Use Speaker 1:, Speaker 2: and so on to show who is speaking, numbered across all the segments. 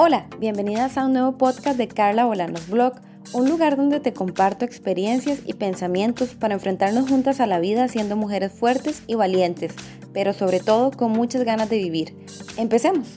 Speaker 1: Hola, bienvenidas a un nuevo podcast de Carla Bolanos Blog, un lugar donde te comparto experiencias y pensamientos para enfrentarnos juntas a la vida siendo mujeres fuertes y valientes, pero sobre todo con muchas ganas de vivir. Empecemos.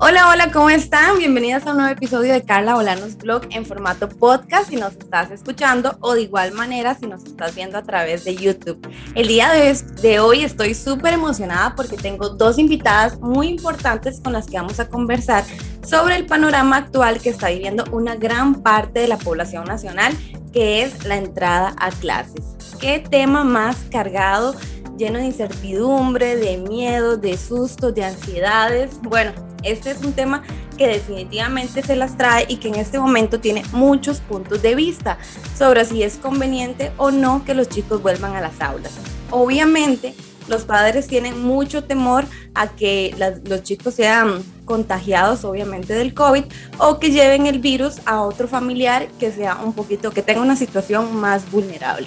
Speaker 1: Hola, hola, ¿cómo están? Bienvenidas a un nuevo episodio de Carla Bolanos Blog en formato podcast si nos estás escuchando o de igual manera si nos estás viendo a través de YouTube. El día de, hoy estoy súper emocionada porque tengo dos invitadas muy importantes con las que vamos a conversar sobre el panorama actual que está viviendo una gran parte de la población nacional, que es la entrada a clases. ¿Qué tema más cargado? Lleno de incertidumbre, de miedo, de sustos, de ansiedades. Bueno, este es un tema que definitivamente se las trae y que en este momento tiene muchos puntos de vista sobre si es conveniente o no que los chicos vuelvan a las aulas. Obviamente, los padres tienen mucho temor a que los chicos sean contagiados, obviamente, del COVID o que lleven el virus a otro familiar que sea un poquito, que tenga una situación más vulnerable.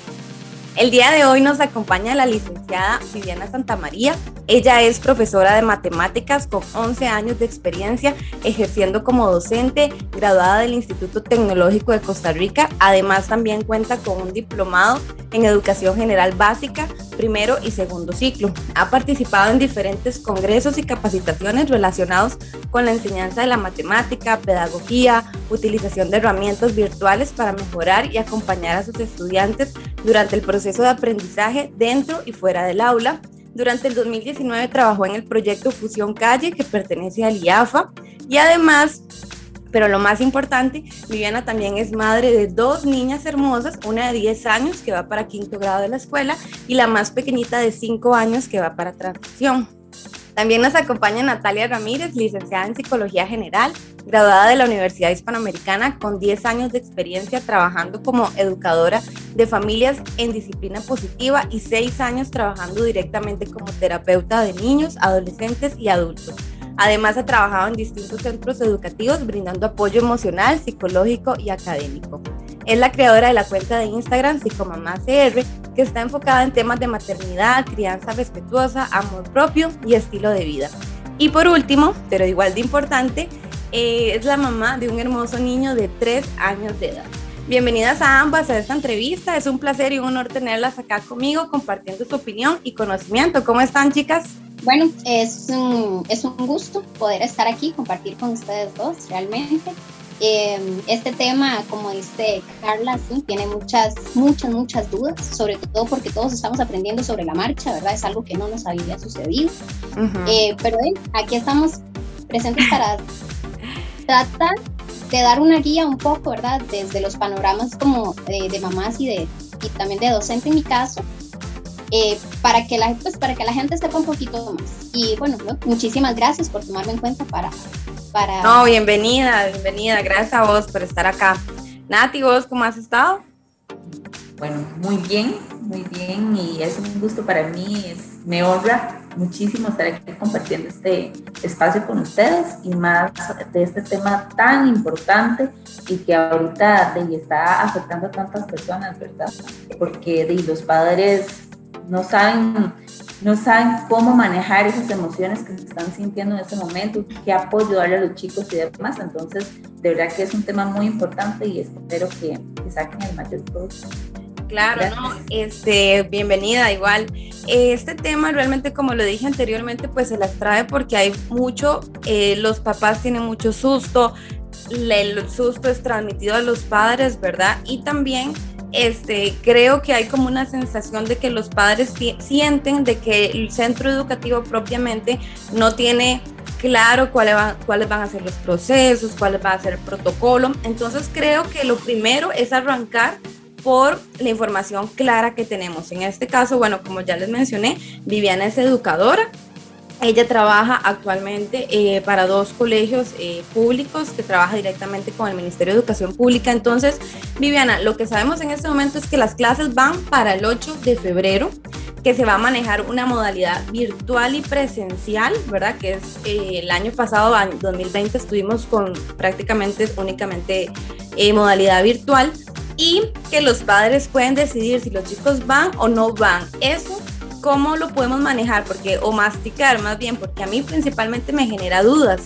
Speaker 1: El día de hoy nos acompaña la licenciada Viviana Santamaría. Ella es profesora de matemáticas con 11 años de experiencia ejerciendo como docente, graduada del Instituto Tecnológico de Costa Rica. Además también cuenta con un diplomado en educación general básica, primero y segundo ciclo. Ha participado en diferentes congresos y capacitaciones relacionados con la enseñanza de la matemática, pedagogía, utilización de herramientas virtuales para mejorar y acompañar a sus estudiantes durante el proceso de aprendizaje dentro y fuera del aula. Durante el 2019 trabajó en el proyecto Fusión Calle, que pertenece al IAFA, y además pero lo más importante, Viviana también es madre de dos niñas hermosas, una de 10 años que va para quinto grado de la escuela y la más pequeñita de 5 años que va para transición. También nos acompaña Natalia Ramírez, licenciada en Psicología General, graduada de la Universidad Hispanoamericana con 10 años de experiencia trabajando como educadora de familias en disciplina positiva y 6 años trabajando directamente como terapeuta de niños, adolescentes y adultos. Además, ha trabajado en distintos centros educativos brindando apoyo emocional, psicológico y académico. Es la creadora de la cuenta de Instagram Psicomamacr, que está enfocada en temas de maternidad, crianza respetuosa, amor propio y estilo de vida. Y por último, pero igual de importante, eh, es la mamá de un hermoso niño de 3 años de edad. Bienvenidas a ambas a esta entrevista. Es un placer y un honor tenerlas acá conmigo compartiendo su opinión y conocimiento. ¿Cómo están, chicas?
Speaker 2: Bueno, es un, es un gusto poder estar aquí, compartir con ustedes dos realmente. Em, este tema, como dice Carla, sí, tiene muchas, muchas, muchas dudas, sobre todo porque todos estamos aprendiendo sobre la marcha, ¿verdad? Es algo que no nos había sucedido. Eh, pero aquí estamos presentes para tratar de dar una guía un poco, ¿verdad? Desde los panoramas como de, de mamás y, de, y también de docente en mi caso, eh, para, que la, pues, para que la gente sepa un poquito más. Y bueno, muchísimas gracias por tomarme en cuenta para, para...
Speaker 1: No, bienvenida, bienvenida, gracias a vos por estar acá. Nati, ¿vos cómo has estado?
Speaker 3: Bueno, muy bien, muy bien y es un gusto para mí, es, me honra muchísimo estar aquí compartiendo este espacio con ustedes y más de este tema tan importante y que ahorita de, está afectando a tantas personas, ¿verdad? Porque de, los padres no saben, no saben cómo manejar esas emociones que se están sintiendo en ese momento, qué apoyo darle a los chicos y demás. Entonces, de verdad que es un tema muy importante y espero que, saquen el mayor provecho.
Speaker 1: Claro, no, este, bienvenida igual. Este tema realmente, como lo dije anteriormente, pues se las trae porque hay mucho, eh, los papás tienen mucho susto, el susto es transmitido a los padres, ¿verdad? Y también este, creo que hay como una sensación de que los padres sienten de que el centro educativo propiamente no tiene claro cuáles van, cuáles van a ser los procesos, cuáles va a ser el protocolo. Entonces creo que lo primero es arrancar por la información clara que tenemos. En este caso, bueno, como ya les mencioné, Viviana es educadora, ella trabaja actualmente eh, para dos colegios eh, públicos que trabaja directamente con el Ministerio de Educación Pública. Entonces, Viviana, lo que sabemos en este momento es que las clases van para el 8 de febrero, que se va a manejar una modalidad virtual y presencial, ¿verdad? Que es eh, el año pasado, 2020, estuvimos con prácticamente únicamente modalidad virtual y que los padres pueden decidir si los chicos van o no van. Eso ¿cómo lo podemos manejar? Porque, o masticar más bien, porque a mí principalmente me genera dudas.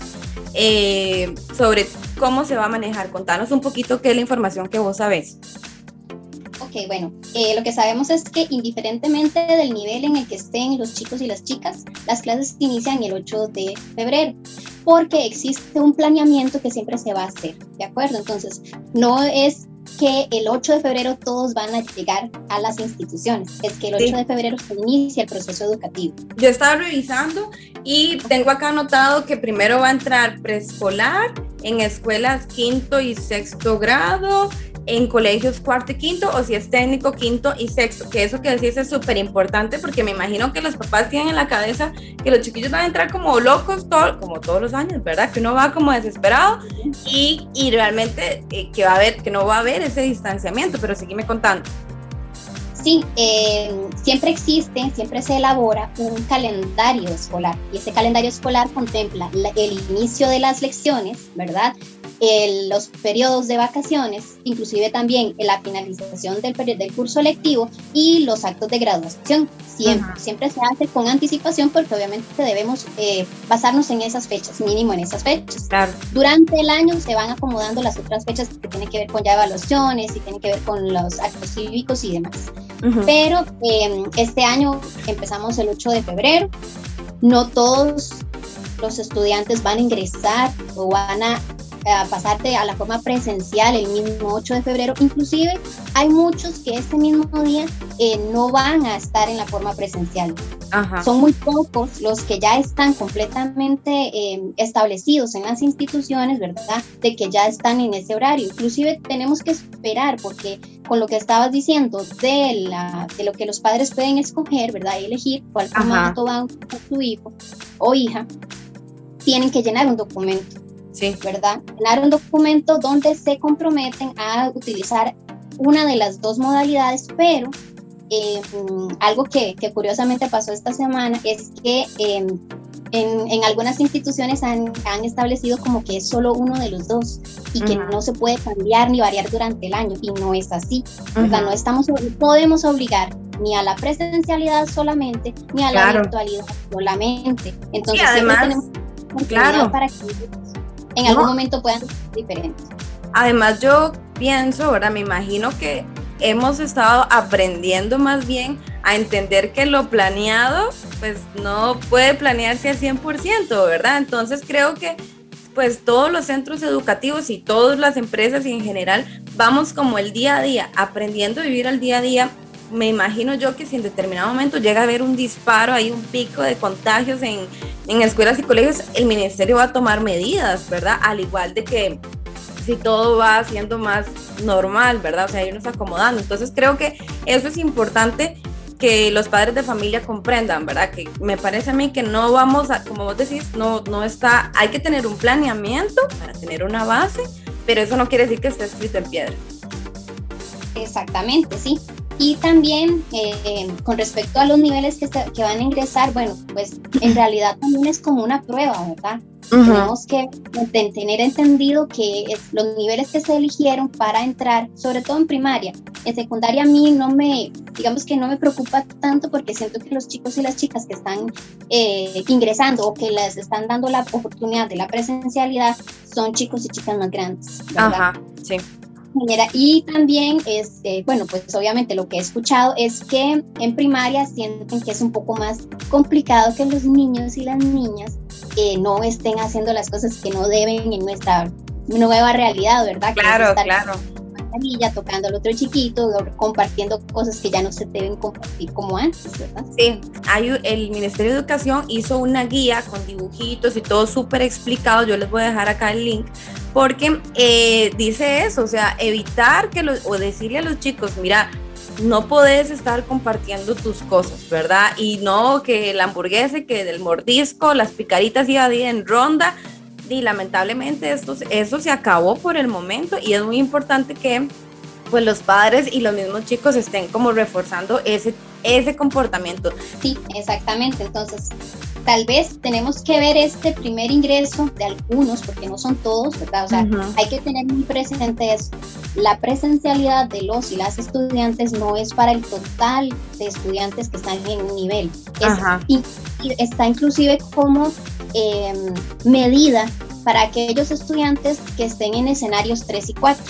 Speaker 1: eh, sobre cómo se va a manejar. Contanos un poquito qué es la información que vos sabés.
Speaker 2: Ok, bueno, eh, lo que sabemos es que indiferentemente del nivel en el que estén los chicos y las chicas, las clases inician el 8 de febrero, porque existe un planeamiento que siempre se va a hacer, ¿de acuerdo? Entonces, no es que el 8 de febrero todos van a llegar a las instituciones. Es que el 8 de febrero se inicia el proceso educativo.
Speaker 1: Yo estaba revisando y tengo acá anotado que primero va a entrar preescolar en escuelas quinto y sexto grado, en colegios cuarto y quinto o si es técnico quinto y sexto, que eso que decís es súper importante porque me imagino que los papás tienen en la cabeza que los chiquillos van a entrar como locos, todo, como todos los años, ¿verdad? Que uno va como desesperado y, y realmente eh, que va a haber, que no va a haber ese distanciamiento, pero seguime contando.
Speaker 2: Sí, eh, siempre existe, siempre se elabora un calendario escolar y ese calendario escolar contempla el inicio de las lecciones, ¿verdad? Los periodos de vacaciones, inclusive también la finalización del, del curso lectivo y los actos de graduación. Siempre, siempre se hace con anticipación porque obviamente debemos eh, basarnos en esas fechas, mínimo en esas fechas. Durante el año se van acomodando las otras fechas que tienen que ver con ya evaluaciones y tienen que ver con los actos cívicos y demás. Pero em, este año empezamos el 8 de febrero. No todos los estudiantes van a ingresar o van a a pasarte a la forma presencial el mismo 8 de febrero. Inclusive hay muchos que ese mismo día eh, no van a estar en la forma presencial. Son muy pocos los que ya están completamente eh, establecidos en las instituciones, ¿verdad? De que ya están en ese horario. Inclusive tenemos que esperar porque con lo que estabas diciendo de, la, de lo que los padres pueden escoger, ¿verdad? Y elegir cuál formato va a su hijo o hija, tienen que llenar un documento sí. ¿verdad? Llenar un documento donde se comprometen a utilizar una de las dos modalidades, pero eh, algo que, que, curiosamente pasó esta semana es que em, en, en, algunas instituciones han, han, establecido como que es solo uno de los dos y que no se puede cambiar ni variar durante el año y no es así, ¿verdad? No estamos, podemos obligar ni a la presencialidad solamente ni a la virtualidad solamente. Entonces, además, tenemos claro. para que en algún momento puedan ser diferentes.
Speaker 1: Además, yo pienso, ahora me imagino que hemos estado aprendiendo más bien a entender que lo planeado, pues no puede planearse al 100%, ¿verdad? Entonces creo que pues todos los centros educativos y todas las empresas y en general vamos como el día a día, aprendiendo a vivir al día a día. Me imagino yo que si en determinado momento llega a haber un disparo, hay un pico de contagios en, en escuelas y colegios el ministerio va a tomar medidas, ¿verdad? Al igual de que si todo va siendo más normal, ¿verdad? O sea, irnos acomodando. Entonces creo que eso es importante que los padres de familia comprendan, ¿verdad? Que me parece a mí que no vamos a, como vos decís, no, no está, hay que tener un planeamiento para tener una base, pero eso no quiere decir que esté escrito en piedra.
Speaker 2: Exactamente, sí. Y también eh, con respecto a los niveles que, que, van a ingresar, bueno, pues en realidad también es como una prueba, ¿verdad? Tenemos que tener entendido que los niveles que se eligieron para entrar, sobre todo en primaria, en secundaria a mí no me, digamos que no me preocupa tanto porque siento que los chicos y las chicas que están eh, ingresando o que les están dando la oportunidad de la presencialidad son chicos y chicas más grandes. ¿verdad? Ajá, sí. Y también, este, bueno, pues obviamente lo que he escuchado es que en primaria sienten que es un poco más complicado que los niños y las niñas eh, no estén haciendo las cosas que no deben en nuestra nueva realidad, ¿verdad?
Speaker 1: Claro, claro
Speaker 2: tocando al otro chiquito, compartiendo cosas que ya no se deben compartir como antes, ¿verdad?
Speaker 1: Sí, hay, el Ministerio de Educación hizo una guía con dibujitos y todo súper explicado, yo les voy a dejar acá el link, porque eh, dice eso, o sea, evitar que los, o decirle a los chicos, mira, no podés estar compartiendo tus cosas, ¿verdad? Y no que el hamburguesa, que del mordisco, las picaritas iba a ir en ronda, y lamentablemente esto, eso se acabó por el momento y es muy importante que pues los padres y los mismos chicos estén como reforzando ese, ese comportamiento.
Speaker 2: Sí, exactamente. Entonces, tal vez tenemos que ver este primer ingreso de algunos, porque no son todos, ¿verdad? O sea, hay que tener muy presente eso. La presencialidad de los y las estudiantes no es para el total de estudiantes que están en un nivel. y, está inclusive como Em, medida para aquellos estudiantes que estén en escenarios 3 y 4.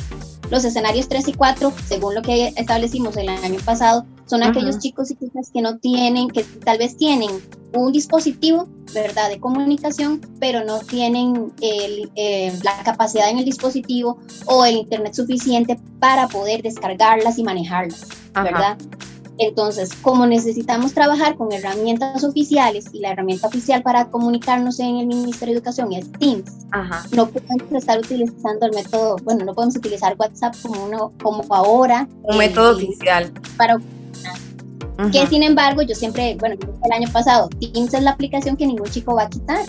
Speaker 2: Los escenarios 3 y 4, según lo que establecimos el año pasado, son aquellos chicos y chicas que no tienen, que tal vez tienen un dispositivo, ¿verdad?, de comunicación, pero no tienen eh, la capacidad en el dispositivo o el internet suficiente para poder descargarlas y manejarlas, ¿verdad? Entonces, como necesitamos trabajar con herramientas oficiales y la herramienta oficial para comunicarnos en el Ministerio de Educación es Teams, no podemos estar utilizando el método, bueno, no podemos utilizar WhatsApp como uno, como ahora.
Speaker 1: Un método oficial.
Speaker 2: Para que sin embargo, yo siempre, bueno, el año pasado, Teams es la aplicación que ningún chico va a quitar.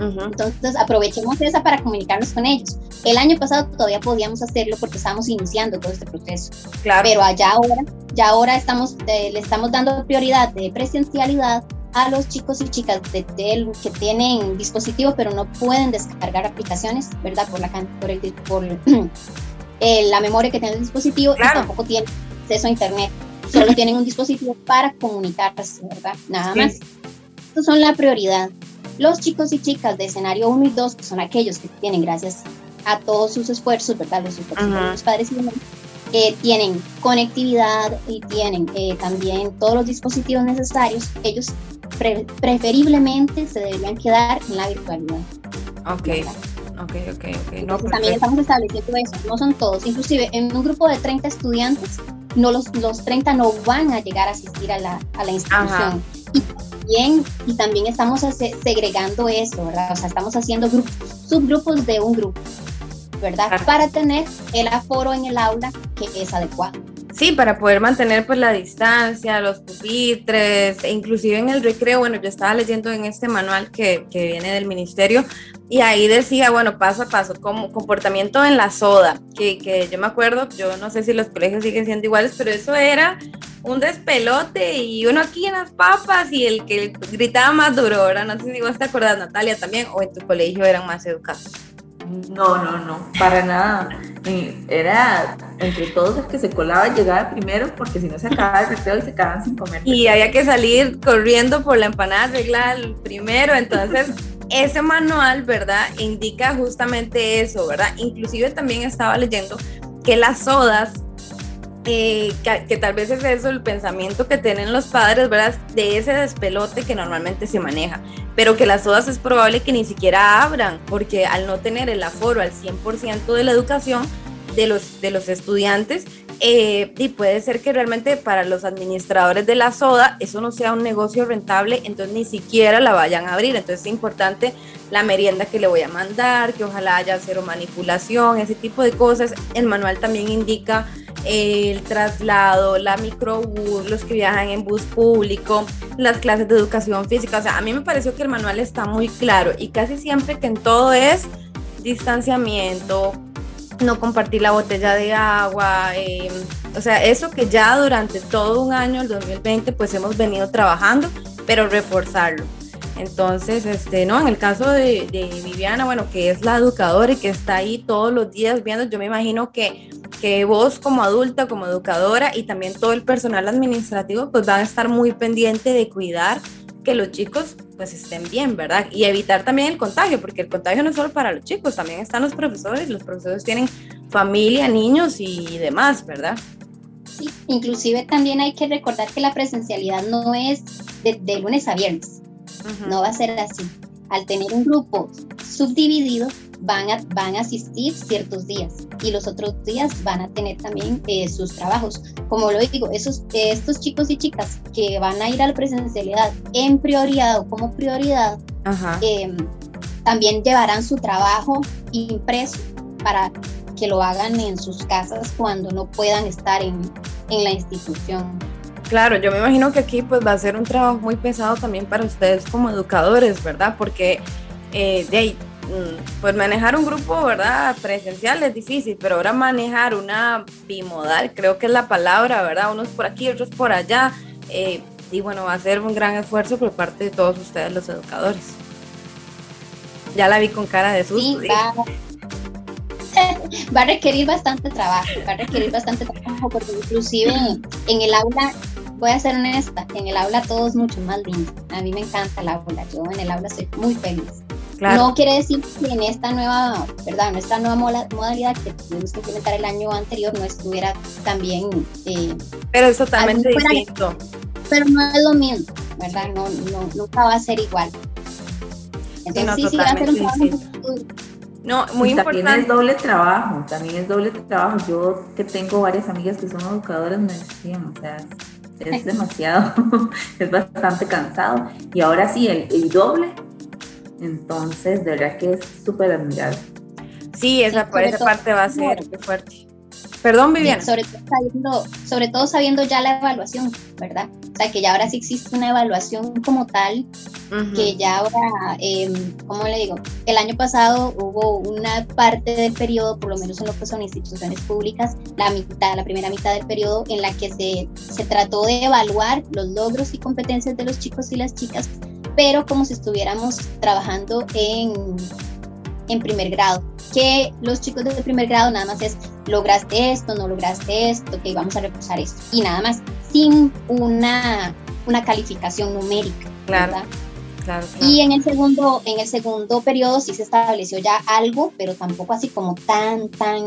Speaker 2: Entonces aprovechemos esa para comunicarnos con ellos. El año pasado todavía podíamos hacerlo porque estábamos iniciando todo este proceso. Claro. Pero allá ahora, ya ahora estamos, eh, le estamos dando prioridad de presencialidad a los chicos y chicas de, que tienen dispositivo pero no pueden descargar aplicaciones, ¿verdad? Por la, por, el, por eh, la memoria que tiene el dispositivo y tampoco tienen acceso a internet. Solo tienen un dispositivo para comunicarse, ¿verdad? Nada más. Estos son la prioridad. Los chicos y chicas de escenario 1 y 2, que son aquellos que tienen, gracias a todos sus esfuerzos, ¿verdad? Los esfuerzos de los padres y madres, eh, tienen conectividad y tienen eh, también todos los dispositivos necesarios, ellos preferiblemente se deberían quedar en la virtualidad.
Speaker 1: Ok. Ok, ok, ok.
Speaker 2: No, también estamos estableciendo eso, no son todos, inclusive en un grupo de 30 estudiantes, no los, los 30 no van a llegar a asistir a la, a la institución. Y también, y también estamos segregando eso, ¿verdad? O sea, estamos haciendo grupos, subgrupos de un grupo, ¿verdad? Para tener el aforo en el aula que es adecuado.
Speaker 1: Sí, para poder mantener pues la distancia, los pupitres, e inclusive en el recreo, bueno, yo estaba leyendo en este manual que, que, viene del ministerio y ahí decía, bueno, paso a paso, como comportamiento en la soda, que, que yo me acuerdo, yo no sé si los colegios siguen siendo iguales, pero eso era un despelote y uno aquí en las papas y el que gritaba más duro, ¿verdad? No sé si vos te acuerdas, Natalia, también, o en tu colegio eran más educados.
Speaker 3: No, no, no, para nada. Era entre todos el que se colaba llegar primero porque si no se acababa el recreo y se quedaban sin comer.
Speaker 1: Y había que salir corriendo por la empanada arreglar primero, entonces ese manual, ¿verdad? Indica justamente eso, ¿verdad? Inclusive también estaba leyendo que las sodas que, que, tal vez es eso el pensamiento que tienen los padres, ¿verdad? De ese despelote que normalmente se maneja, pero que las sodas es probable que ni siquiera abran, porque al no tener el aforo al 100% de la educación de los, de los estudiantes, eh, y puede ser que realmente para los administradores de la soda eso no sea un negocio rentable, entonces ni siquiera la vayan a abrir. Entonces es importante la merienda que le voy a mandar, que ojalá haya cero manipulación, ese tipo de cosas. El manual también indica el traslado, la microbús, los que viajan en bus público, las clases de educación física. O sea, a mí me pareció que el manual está muy claro y casi siempre que en todo es distanciamiento, no compartir la botella de agua, em, o sea, eso que ya durante todo un año, el 2020, pues hemos venido trabajando, pero reforzarlo. Entonces, este, no, en el caso de, Viviana, bueno, que es la educadora y que está ahí todos los días viendo, yo me imagino que, que vos como adulta, como educadora y también todo el personal administrativo, pues van a estar muy pendiente de cuidar que los chicos pues estén bien, ¿verdad? Y evitar también el contagio, porque el contagio no es solo para los chicos, también están los profesores, los profesores tienen familia, niños y demás, ¿verdad?
Speaker 2: Sí, inclusive también hay que recordar que la presencialidad no es de, de lunes a viernes, no va a ser así. Al tener un grupo subdividido, van a, van a asistir ciertos días y los otros días van a tener también eh, sus trabajos. Como lo digo, esos, estos chicos y chicas que van a ir a la presencialidad en prioridad o como prioridad, em, también llevarán su trabajo impreso para que lo hagan en sus casas cuando no puedan estar en, en la institución.
Speaker 1: Claro, yo me imagino que aquí pues va a ser un trabajo muy pesado también para ustedes como educadores, ¿verdad? Porque eh, de ahí, pues manejar un grupo, ¿verdad? Presencial es difícil, pero ahora manejar una bimodal, creo que es la palabra, ¿verdad? Unos por aquí, otros por allá. Eh, y bueno, va a ser un gran esfuerzo por parte de todos ustedes los educadores. Ya la vi con cara de susto.
Speaker 2: Sí, va, va, a requerir bastante trabajo, va a requerir bastante trabajo porque inclusive en el aula voy a ser honesta, en el aula todo es mucho más lindo. A mí me encanta el aula, yo en el aula soy muy feliz. No quiere decir que en esta nueva, ¿verdad? En esta nueva modalidad que tuvimos que implementar el año anterior no estuviera también...
Speaker 1: Eh, pero es totalmente distinto.
Speaker 2: Pero no es lo mismo, ¿verdad? No, no, nunca va a ser igual.
Speaker 1: Entonces sí, sí, va a ser un trabajo no, muy importante.
Speaker 3: También es doble trabajo, también es doble trabajo. Yo que tengo varias amigas que son educadoras me decían, o sea, es demasiado, es bastante cansado. Y ahora sí, el, el doble entonces, de verdad que es súper admirable.
Speaker 1: Sí, esa, por esa parte va a ser fuerte. Perdón, Viviana.
Speaker 2: Sobre todo, sabiendo, sobre todo sabiendo ya la evaluación, ¿verdad? O sea, que ya ahora sí existe una evaluación como tal, que ya ahora, eh, ¿cómo le digo? El año pasado hubo una parte del periodo, por lo menos en lo que son instituciones públicas, la mitad, la primera mitad del periodo, en la que se, se trató de evaluar los logros y competencias de los chicos y las chicas pero como si estuviéramos trabajando en, en primer grado. Que los chicos de primer grado nada más es lograste esto, no lograste esto, que vamos a reposar esto. Y nada más, sin una, una calificación numérica.
Speaker 1: Claro. Claro,
Speaker 2: Y en el segundo, en el segundo periodo sí se estableció ya algo, pero tampoco así como tan, tan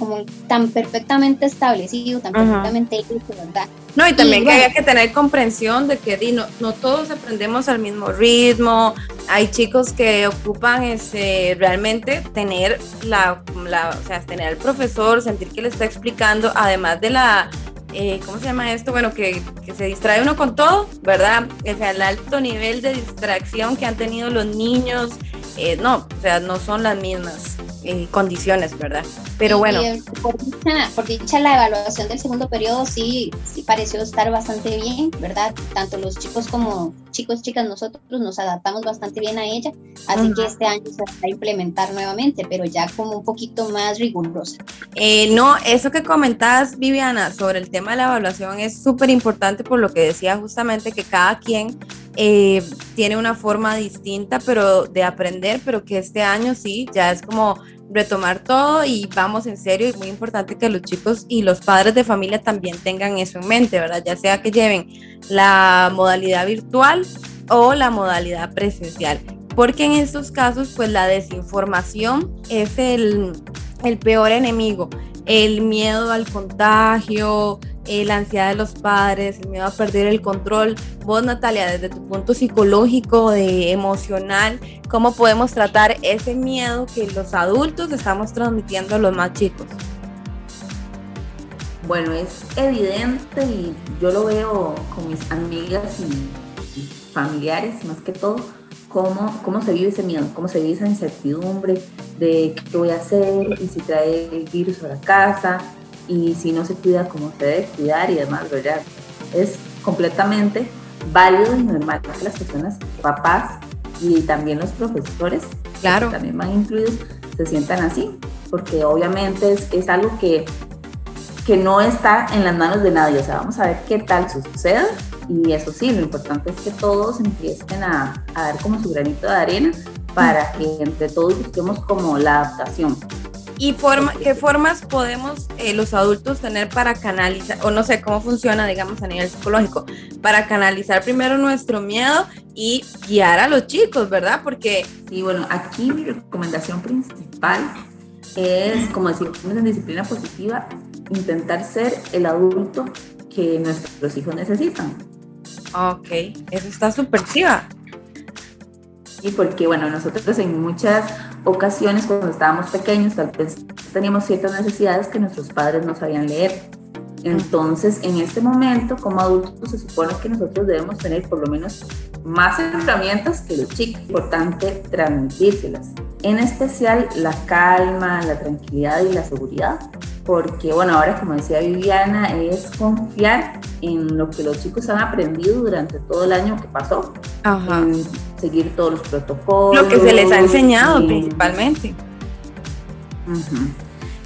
Speaker 2: como tan perfectamente establecido, tan perfectamente hecho, ¿verdad?
Speaker 1: No, y también que había que tener comprensión de que no, no todos aprendemos al mismo ritmo, hay chicos que ocupan ese, realmente tener la, la, o sea, tener al profesor, sentir que le está explicando, además de la, eh, ¿cómo se llama esto? Bueno, que, que, se distrae uno con todo, ¿verdad? O sea, el alto nivel de distracción que han tenido los niños, eh, no, o sea, no son las mismas. Eh, condiciones, ¿verdad? Pero bueno.
Speaker 2: por, dicha, la evaluación del segundo periodo sí, sí pareció estar bastante bien, ¿verdad? Tanto los chicos como chicos, chicas, nosotros nos adaptamos bastante bien a ella, así que este año se va a implementar nuevamente, pero ya como un poquito más rigurosa.
Speaker 1: Eh, no, eso que comentabas, Viviana, sobre el tema de la evaluación es súper importante por lo que decía justamente que cada quien eh, tiene una forma distinta pero de aprender, pero que este año sí, ya es como retomar todo y vamos en serio. Y muy importante que los chicos y los padres de familia también tengan eso en mente, ¿verdad? Ya sea que lleven la modalidad virtual o la modalidad presencial, porque en estos casos pues la desinformación es el, el peor enemigo, el miedo al contagio, eh, la ansiedad de los padres, el miedo a perder el control. Vos, Natalia, desde tu punto psicológico, de emocional, ¿cómo podemos tratar ese miedo que los adultos estamos transmitiendo a los más chicos?
Speaker 3: Bueno, es evidente y yo lo veo con mis amigas y, familiares más que todo, cómo, cómo se vive ese miedo, cómo se vive esa incertidumbre de qué voy a hacer y si trae el virus a la casa, y si no se cuida como se debe cuidar y demás, ¿verdad? Es completamente válido y normal que las personas, papás y también los profesores,
Speaker 1: claro.
Speaker 3: que también van incluidos, se sientan así, porque obviamente es, es, algo que, que no está en las manos de nadie, o sea, vamos a ver qué tal sucede y eso sí, lo importante es que todos empiecen a, a dar como su granito de arena para que entre todos busquemos como la adaptación.
Speaker 1: ¿Y forma, qué formas podemos eh, los adultos tener para canalizar, o no sé cómo funciona, digamos, a nivel psicológico, para canalizar primero nuestro miedo y guiar a los chicos, ¿verdad? Porque...
Speaker 3: Sí, bueno, aquí mi recomendación principal es, como decimos en disciplina positiva, intentar ser el adulto que nuestros hijos necesitan.
Speaker 1: Ok, eso está súper chiva.
Speaker 3: Y porque, bueno, nosotros en muchas ocasiones cuando estábamos pequeños tal vez teníamos ciertas necesidades que nuestros padres no sabían leer. Entonces, en este momento, como adultos, se supone que nosotros debemos tener por lo menos más herramientas que los chicos. Importante transmitírselas. En especial la calma, la tranquilidad y la seguridad. Porque, bueno, ahora como decía Viviana, es confiar en lo que los chicos han aprendido durante todo el año que pasó.
Speaker 1: Ajá
Speaker 3: seguir todos los protocolos.
Speaker 1: Lo que se les ha enseñado principalmente.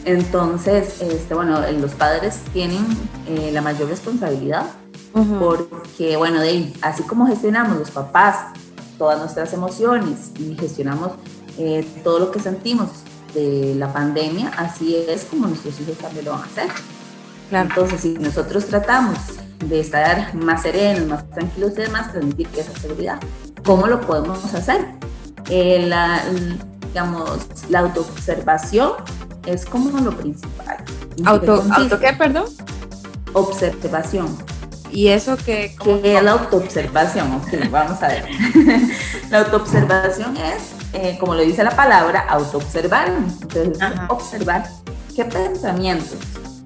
Speaker 3: Entonces, este, bueno, los padres tienen eh, la mayor responsabilidad porque, bueno, de así como gestionamos los papás todas nuestras emociones y gestionamos eh, todo lo que sentimos de la pandemia, así es como nuestros hijos también lo van a hacer. Entonces, si nosotros tratamos de estar más serenos, más tranquilos y demás, transmitir esa seguridad. ¿Cómo lo podemos hacer? eh, la, digamos, la autoobservación es como lo principal.
Speaker 1: ¿Auto, ¿Auto qué, perdón?
Speaker 3: Observación.
Speaker 1: ¿Y eso qué?
Speaker 3: ¿Qué es la autoobservación? Ok, vamos a ver. la autoobservación es, eh, como lo dice la palabra, autoobservar. Entonces, observar qué pensamientos,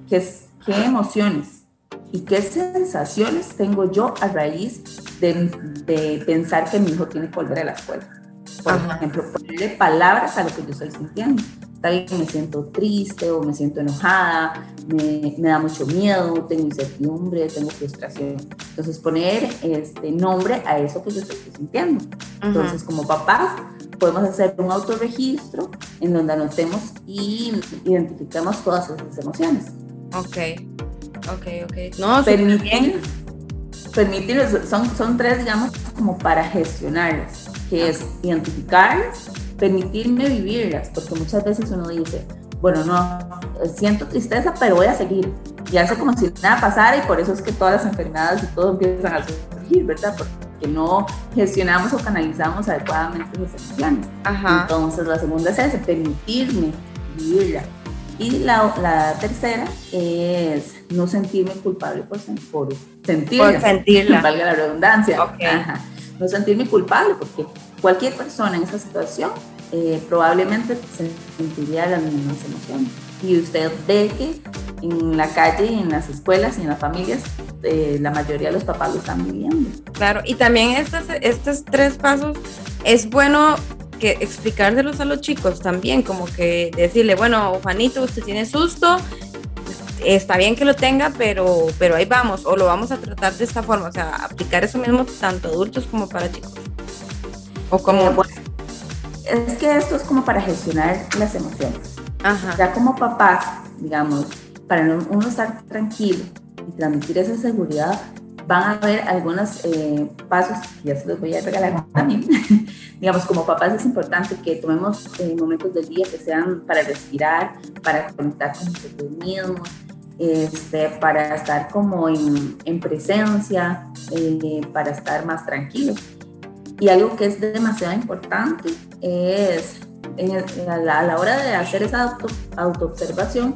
Speaker 3: qué, qué emociones y qué sensaciones tengo yo a raíz de, de pensar que mi hijo tiene que volver a la escuela. Por ejemplo, ponerle palabras a lo que yo estoy sintiendo. Está bien, me siento triste o me siento enojada, me, me da mucho miedo, tengo incertidumbre, tengo frustración. Entonces, poner este nombre a eso que yo estoy sintiendo. Entonces, como papás, podemos hacer un autorregistro en donde anotemos y identificamos todas esas emociones.
Speaker 1: Ok, ok, ok. No,
Speaker 3: permitir, permitir son, son tres, digamos, como para gestionarlas, que es identificarlas, permitirme vivirlas, porque muchas veces uno dice, bueno, no, siento tristeza, pero voy a seguir. Y hace como si nada pasara y por eso es que todas las enfermedades y todo empiezan a surgir, ¿verdad? Porque no gestionamos o canalizamos adecuadamente esas emociones. Entonces, la segunda es permitirme vivirla. Y la, la, tercera es no sentirme culpable por, por sentirla.
Speaker 1: Por sentirla.
Speaker 3: Valga la redundancia. No sentirme culpable porque cualquier persona en esa situación eh, probablemente se sentiría las mismas emociones. Y usted ve que en la calle, en las escuelas y en las familias, eh, la mayoría de los papás lo están viviendo.
Speaker 1: Claro, y también estos, estos tres pasos es bueno que explicárselos a los chicos también, como que decirle, bueno, Juanito, usted tiene susto, está bien que lo tenga, pero, pero ahí vamos, o lo vamos a tratar de esta forma, o sea, aplicar eso mismo tanto adultos como para chicos.
Speaker 3: O como... Eh, es que esto es como para gestionar las emociones. Ajá. Ya como papás, digamos, para uno estar tranquilo y transmitir esa seguridad, van a haber algunos eh, pasos que ya se los voy a regalar también. digamos, como papás es importante que tomemos eh, momentos del día que sean para respirar, para conectar con nosotros mismos, este, para estar como en, en presencia, eh, para estar más tranquilos. Y algo que es demasiado importante es a, la, hora de hacer esa auto, autoobservación,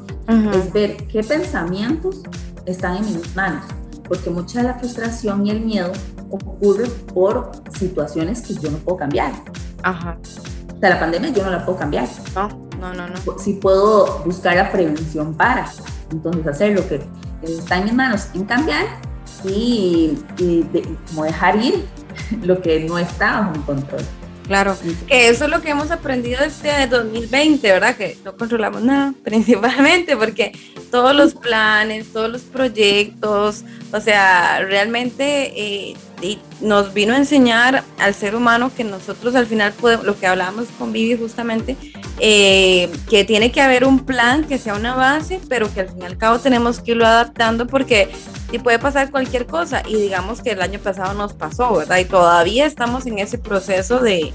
Speaker 3: es ver qué pensamientos están en mis manos, porque mucha de la frustración y el miedo ocurre por situaciones que yo no puedo cambiar.
Speaker 1: Ajá.
Speaker 3: O sea, la pandemia yo no la puedo cambiar.
Speaker 1: No, no, no, no.
Speaker 3: Sí puedo buscar la prevención para, entonces hacer lo que está en mis manos en cambiar y, como dejar ir lo que no está bajo mi control.
Speaker 1: Claro, que eso es lo que hemos aprendido este 2020, ¿verdad? Que no controlamos nada, principalmente, porque todos los planes, todos los proyectos, o sea, realmente eh, nos vino a enseñar al ser humano que nosotros al final podemos, lo que hablábamos con Vivi justamente, eh, que tiene que haber un plan que sea una base, pero que al fin y al cabo tenemos que irlo adaptando porque si puede pasar cualquier cosa y digamos que el año pasado nos pasó, ¿verdad? Y todavía estamos en ese proceso de,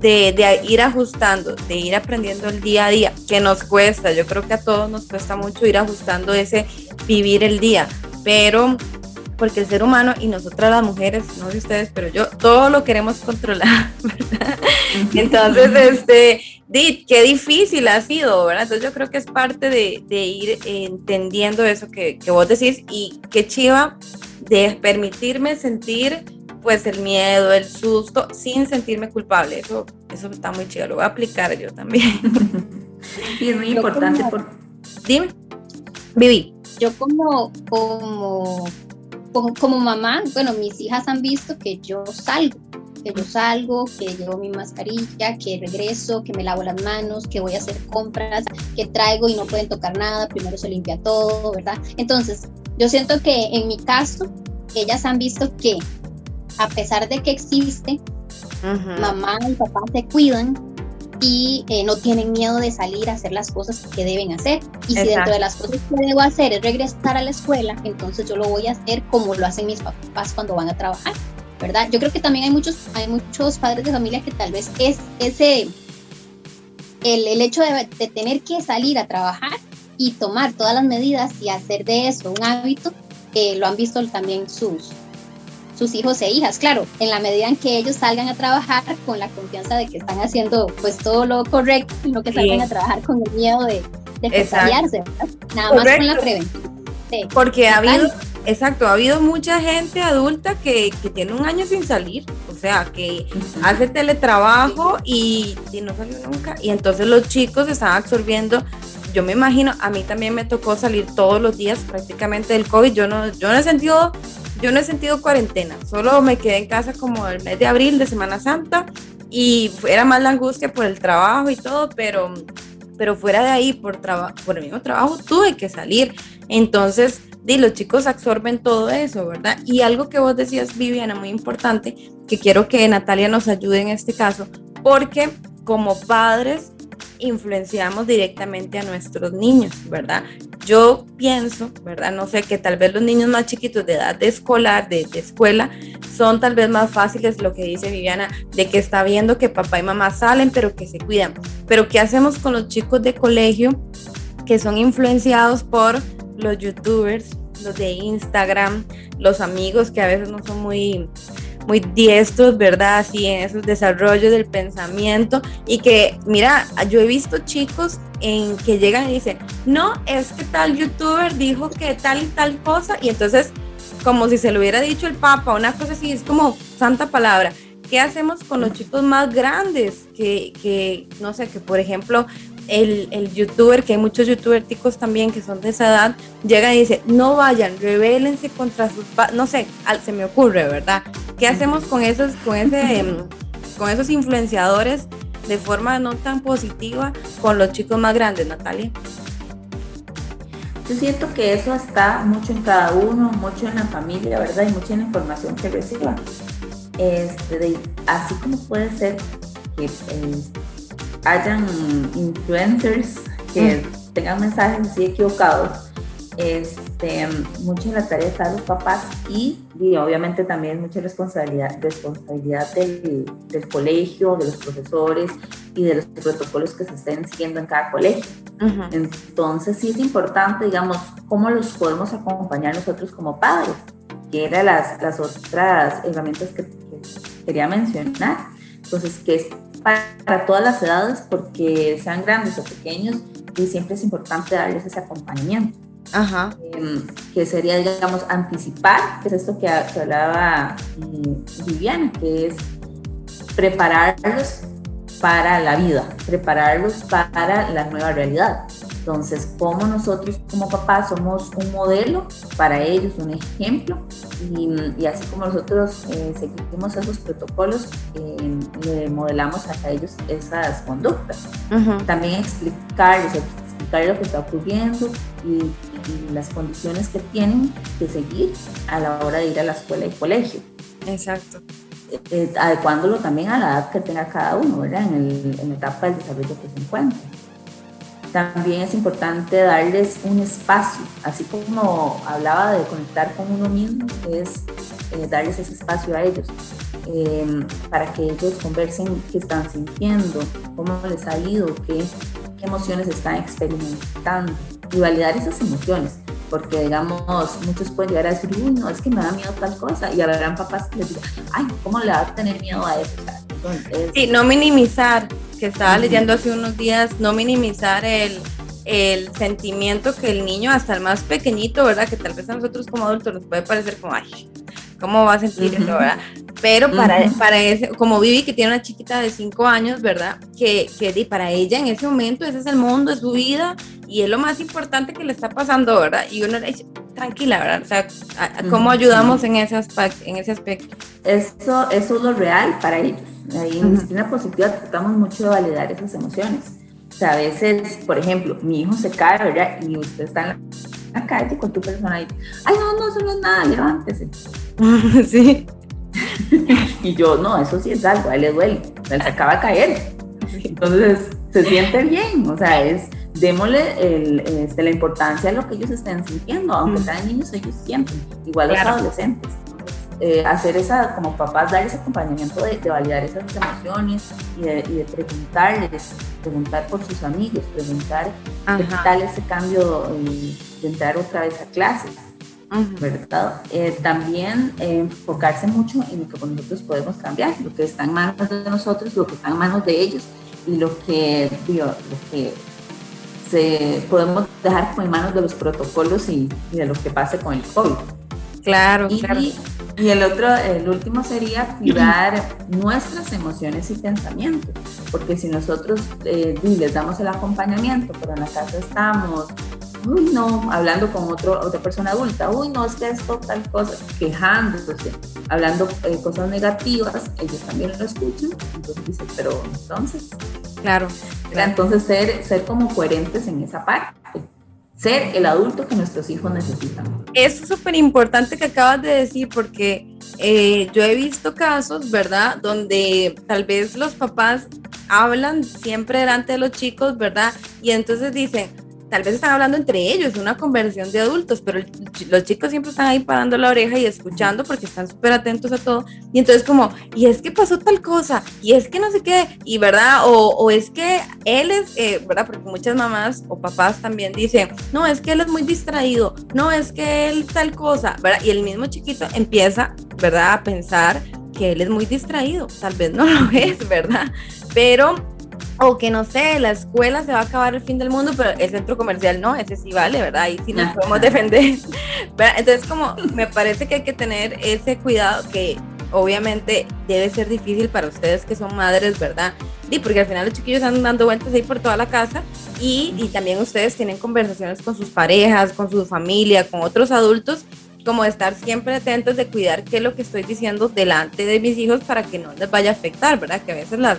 Speaker 1: de, ir ajustando, de ir aprendiendo el día a día, que nos cuesta, yo creo que a todos nos cuesta mucho ir ajustando ese vivir el día, pero porque el ser humano y nosotras las mujeres, no sé ustedes, pero yo, todo lo queremos controlar, ¿verdad? Entonces, este, Dit, qué difícil ha sido, ¿verdad? Entonces yo creo que es parte de, de ir entendiendo eso que, que, vos decís y qué chiva de permitirme sentir pues el miedo, el susto, sin sentirme culpable. Eso, eso está muy chido, lo voy a aplicar yo también.
Speaker 3: Sí, es muy importante. por...
Speaker 1: Dime, Vivi.
Speaker 2: Yo como, como como, mamá, bueno, mis hijas han visto que yo salgo, que yo salgo, que llevo mi mascarilla, que regreso, que me lavo las manos, que voy a hacer compras, que traigo y no pueden tocar nada, primero se limpia todo, ¿verdad? Entonces, yo siento que en mi caso, ellas han visto que a pesar de que existe, mamá y papá se cuidan, y eh, no tienen miedo de salir a hacer las cosas que deben hacer. Y si dentro de las cosas que debo hacer es regresar a la escuela, entonces yo lo voy a hacer como lo hacen mis papás cuando van a trabajar, ¿verdad? Yo creo que también hay muchos, hay muchos padres de familia que tal vez es ese, el, el hecho de, de tener que salir a trabajar y tomar todas las medidas y hacer de eso un hábito, eh, lo han visto también sus, sus hijos e hijas. Claro, en la medida en que ellos salgan a trabajar con la confianza de que están haciendo pues todo lo correcto y no que salgan a trabajar con el miedo de, de contagiarse, Nada más con la prevención.
Speaker 1: Porque ha habido, exacto, ha habido mucha gente adulta que, que tiene un año sin salir, o sea, que hace teletrabajo y, y no salió nunca. Y entonces los chicos están absorbiendo yo me imagino, a mí también me tocó salir todos los días prácticamente del COVID. Yo no, yo no he sentido, yo no he sentido cuarentena. Solo me quedé en casa como el mes de abril de Semana Santa y era más la angustia por el trabajo y todo, pero, pero fuera de ahí, por, por el mismo trabajo, tuve que salir. Entonces, di, los chicos absorben todo eso, ¿verdad? Y algo que vos decías, Viviana, muy importante, que quiero que Natalia nos ayude en este caso, porque como padres influenciamos directamente a nuestros niños, ¿verdad? Yo pienso, ¿verdad? No sé, que tal vez los niños más chiquitos de edad de escolar, de, escuela, son tal vez más fáciles, lo que dice Viviana, de que está viendo que papá y mamá salen, pero que se cuidan. Pero ¿qué hacemos con los chicos de colegio que son influenciados por los youtubers, los de Instagram, los amigos que a veces no son muy muy diestros, ¿verdad? Así en esos desarrollos del pensamiento y que, mira, yo he visto chicos en que llegan y dicen, no, es que tal youtuber dijo que tal y tal cosa y entonces como si se lo hubiera dicho el papa, una cosa así, es como santa palabra. ¿Qué hacemos con los chicos más grandes? Que, que no sé, que por ejemplo el, el, youtuber, que hay muchos youtubers ticos también que son de esa edad, llegan y dicen, no vayan, rebelense contra sus no sé, se me ocurre, ¿verdad? ¿Qué hacemos con esos, con ese, em, con esos influenciadores de forma no tan positiva con los chicos más grandes, Natalia?
Speaker 3: Yo siento que eso está mucho en cada uno, mucho en la familia, ¿verdad? Y mucha en la información que reciba. Este, así como puede ser que eh, hayan influencers que mm. tengan mensajes así equivocados, este, mucha la tarea está los papás y, obviamente también mucha responsabilidad, responsabilidad del, del, colegio, de los profesores y de los protocolos que se estén siguiendo en cada colegio. Entonces sí es importante, digamos, cómo los podemos acompañar nosotros como padres, que eran las, las otras herramientas que, que quería mencionar. Entonces, que es para todas las edades, porque sean grandes o pequeños, y siempre es importante darles ese acompañamiento. Ajá. Em, que sería, digamos, anticipar, que es esto que, hablaba eh, Viviana, que es prepararlos para la vida, prepararlos para la nueva realidad. Entonces, como nosotros como papás somos un modelo para ellos, un ejemplo, y, así como nosotros eh, seguimos esos protocolos, eh, le modelamos a ellos esas conductas. También explicarles, explicarles lo que está ocurriendo y, las condiciones que tienen que seguir a la hora de ir a la escuela y colegio.
Speaker 1: Exacto.
Speaker 3: Eh, adecuándolo también a la edad que tenga cada uno, ¿verdad? En, el, en la etapa del desarrollo que se encuentre también es importante darles un espacio, así como hablaba de conectar con uno mismo, es eh, darles ese espacio a ellos, em, para que ellos conversen qué están sintiendo, cómo les ha ido, qué, emociones están experimentando y validar esas emociones. Porque, digamos, muchos pueden llegar a decir, uy, no, es que me da miedo tal cosa. Y habrán papás que les digan, ay, ¿cómo le va a tener miedo a eso?
Speaker 1: Sí, no minimizar que estaba leyendo hace unos días, no minimizar el, el sentimiento que el niño, hasta el más pequeñito, ¿verdad? Que tal vez a nosotros como adultos nos puede parecer como, ay, ¿cómo va a sentir eso, verdad? Pero para, para ese, como Vivi, que tiene una chiquita de 5 años, ¿verdad? Que, que para ella en ese momento ese es el mundo, es su vida y es lo más importante que le está pasando, ¿verdad? Y uno le dice, tranquila, ¿verdad? O sea, ¿cómo ayudamos en ese, aspecto, en ese aspecto?
Speaker 3: Eso, eso es lo real para ellos. Ahí en disciplina positiva tratamos mucho de validar esas emociones. O sea, a veces, por ejemplo, mi hijo se cae, ¿verdad? Y usted está en la, calle con tu persona y, ay, no, no, eso no es nada, levántese.
Speaker 1: sí.
Speaker 3: y yo, no, eso sí es algo, a él le duele, él se acaba de caer. Entonces, se siente bien, o sea, es, démosle el, este, la importancia a lo que ellos estén sintiendo, aunque sean niños, ellos sienten, igual los adolescentes. Eh, hacer esa, como papás, dar ese acompañamiento de, validar esas emociones y de, preguntarles, preguntar por sus amigos, preguntar qué tal ese cambio eh, de entrar otra vez a clases. ¿verdad? Eh, también enfocarse mucho en lo que nosotros podemos cambiar, lo que está en manos de nosotros, lo que está en manos de ellos y lo que, lo que se, podemos dejar en manos de los protocolos y, de lo que pase con el COVID.
Speaker 1: Claro, claro.
Speaker 3: Y el otro, el último sería cuidar nuestras emociones y pensamientos, porque si nosotros eh, les damos el acompañamiento, pero en la casa estamos uy, no, hablando con otro, otra persona adulta, uy, no, es que esto, tal cosa, quejándose, hablando eh, cosas negativas, ellos también lo escuchan, entonces dicen, pero entonces,
Speaker 1: claro,
Speaker 3: entonces ser, ser como coherentes en esa parte ser el adulto que nuestros hijos necesitan.
Speaker 1: Es súper importante que acabas de decir porque eh, yo he visto casos, ¿verdad? Donde tal vez los papás hablan siempre delante de los chicos, ¿verdad? Y entonces dicen, tal vez están hablando entre ellos, una conversión de adultos, pero los chicos siempre están ahí parando la oreja y escuchando porque están súper atentos a todo. Y entonces como, y es que pasó tal cosa, y es que no sé qué, y verdad, o, es que él es, eh, verdad, porque muchas mamás o papás también dicen, no, es que él es muy distraído, no, es que él tal cosa, ¿verdad? Y el mismo chiquito empieza, ¿verdad?, a pensar que él es muy distraído, tal vez no lo es, ¿verdad? Pero o que no sé, la escuela se va a acabar el fin del mundo, pero el centro comercial no, ese sí vale, ¿verdad? Ahí sí nos podemos defender. Entonces, como me parece que hay que tener ese cuidado que obviamente debe ser difícil para ustedes que son madres, ¿verdad? Y porque al final los chiquillos andan dando vueltas ahí por toda la casa y, y también ustedes tienen conversaciones con sus parejas, con su familia, con otros adultos como de estar siempre atentos de cuidar qué es lo que estoy diciendo delante de mis hijos para que no les vaya a afectar, ¿verdad? Que a veces las,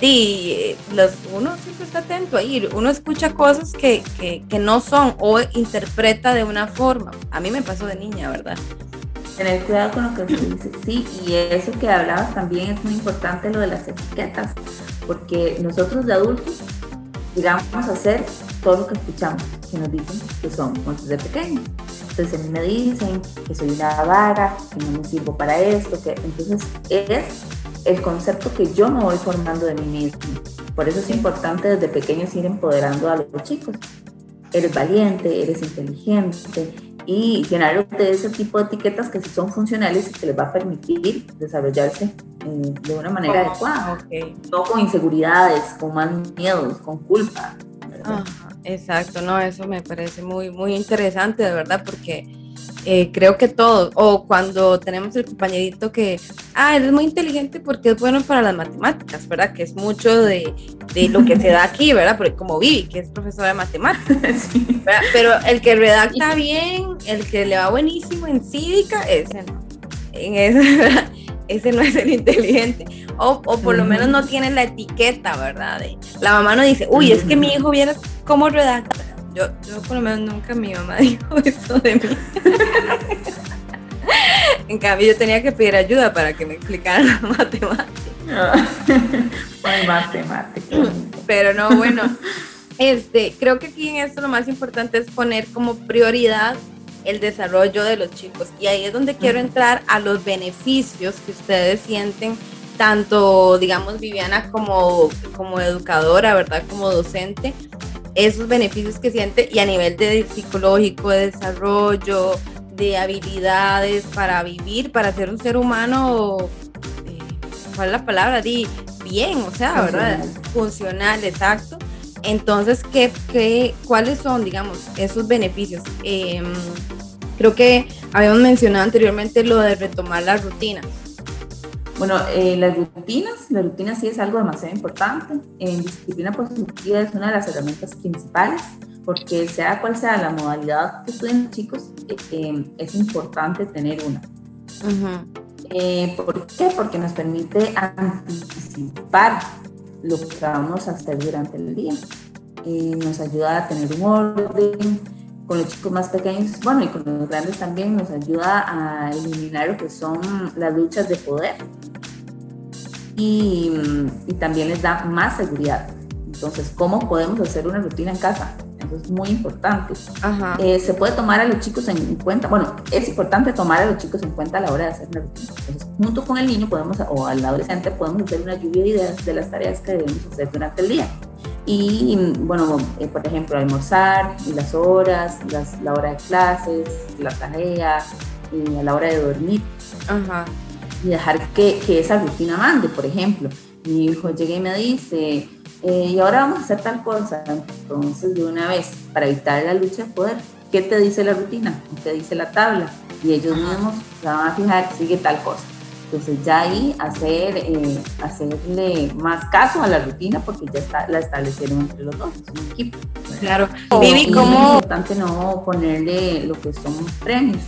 Speaker 1: y los, uno siempre está atento ahí, uno escucha cosas que, que, que, no son o interpreta de una forma. A mí me pasó de niña, ¿verdad?
Speaker 3: Tener cuidado con lo que se dice, sí, y eso que hablabas también es muy importante, lo de las etiquetas, porque nosotros de adultos llegamos a hacer todo lo que escuchamos, que nos dicen que somos de pequeños. Entonces a mí me dicen que soy una vaga, que no me sirvo para esto, que entonces es el concepto que yo me voy formando de mí mismo. Por eso es importante desde pequeños ir empoderando a los chicos. Eres valiente, eres inteligente y llenarlos de ese tipo de etiquetas que son funcionales y que les va a permitir desarrollarse eh, de una manera adecuada. No con inseguridades, con más miedos, con culpa.
Speaker 1: exacto, no, eso me parece muy, muy interesante, de verdad, porque eh, creo que todos, o cuando tenemos el compañerito que, ah, él es muy inteligente porque es bueno para las matemáticas, ¿verdad? Que es mucho de, de lo que se da aquí, ¿verdad? Porque como Vivi, que es profesora de matemáticas, pero el que redacta bien, el que le va buenísimo en cívica, ese no. En ese, ese no es el inteligente. O, o por lo menos no tiene la etiqueta, ¿verdad? la mamá no dice, uy, es que mi hijo viera cómo redacta yo, yo por lo menos nunca mi mamá dijo eso de mí. en cambio, yo tenía que pedir ayuda para que me explicaran la matemática.
Speaker 3: Ay, matemática.
Speaker 1: Pero no, bueno, este, creo que aquí en esto lo más importante es poner como prioridad el desarrollo de los chicos. Y ahí es donde quiero entrar a los beneficios que ustedes sienten, tanto, digamos, Viviana como, como educadora, ¿verdad? Como docente, esos beneficios que siente y a nivel de psicológico, de desarrollo, de habilidades para vivir, para ser un ser humano, eh, ¿cuál es la palabra? Di, bien, o sea, ¿verdad? Funcional, exacto. Entonces, ¿qué, qué, cuáles son, digamos, esos beneficios? Em, creo que habíamos mencionado anteriormente lo de retomar la rutina.
Speaker 3: Bueno, eh, las rutinas, la rutina sí es algo demasiado importante. En disciplina positiva es una de las herramientas principales porque sea cual sea la modalidad que estudien chicos, eh, es importante tener una. Eh, ¿Por qué? Porque nos permite anticipar lo que vamos a hacer durante el día. nos ayuda a tener un orden, con los chicos más pequeños, bueno, y con los grandes también nos ayuda a eliminar lo que son las luchas de poder y, también les da más seguridad. Entonces, ¿cómo podemos hacer una rutina en casa? Eso es muy importante. Eh, se puede tomar a los chicos en cuenta, bueno, es importante tomar a los chicos en cuenta a la hora de hacer una rutina. Entonces, junto con el niño podemos, o al adolescente, podemos hacer una lluvia de ideas de las tareas que debemos hacer durante el día Y bueno, eh, por ejemplo, almorzar y las horas, la hora de clases, la tarea, y a la hora de dormir. Y dejar que, que, esa rutina mande, por ejemplo. Mi hijo llega y me dice, eh, y ahora vamos a hacer tal cosa. Entonces, de una vez, para evitar la lucha de poder, ¿qué te dice la rutina? ¿Qué te dice la tabla? Y ellos mismos se van a fijar, sigue tal cosa. Entonces ya ahí hacer, eh, hacerle más caso a la rutina porque ya está, la establecieron entre los dos, es un equipo.
Speaker 1: Claro.
Speaker 3: Vivi, ¿cómo? Es importante no ponerle lo que son premios,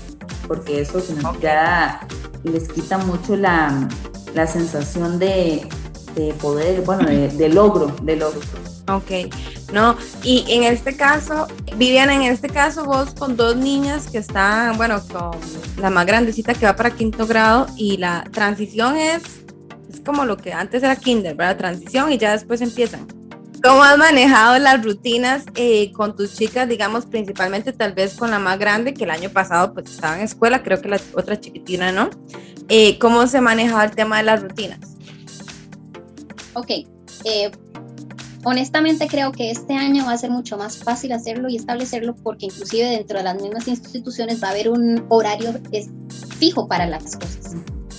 Speaker 3: porque eso ya les quita mucho la, la sensación de, de, poder, bueno, de, logro, de logro.
Speaker 1: Ok, no, y en este caso, Viviana, en este caso vos con dos niñas que están, bueno, con la más grandecita que va para quinto grado y la transición es, es como lo que antes era kinder, ¿verdad? Transición y ya después empiezan. ¿Cómo has manejado las rutinas eh, con tus chicas, digamos, principalmente tal vez con la más grande, que el año pasado pues estaba en escuela, creo que la otra chiquitina, ¿no? Eh, ¿Cómo se manejaba el tema de las rutinas?
Speaker 2: Ok, eh, honestamente creo que este año va a ser mucho más fácil hacerlo y establecerlo porque inclusive dentro de las mismas instituciones va a haber un horario fijo para las cosas,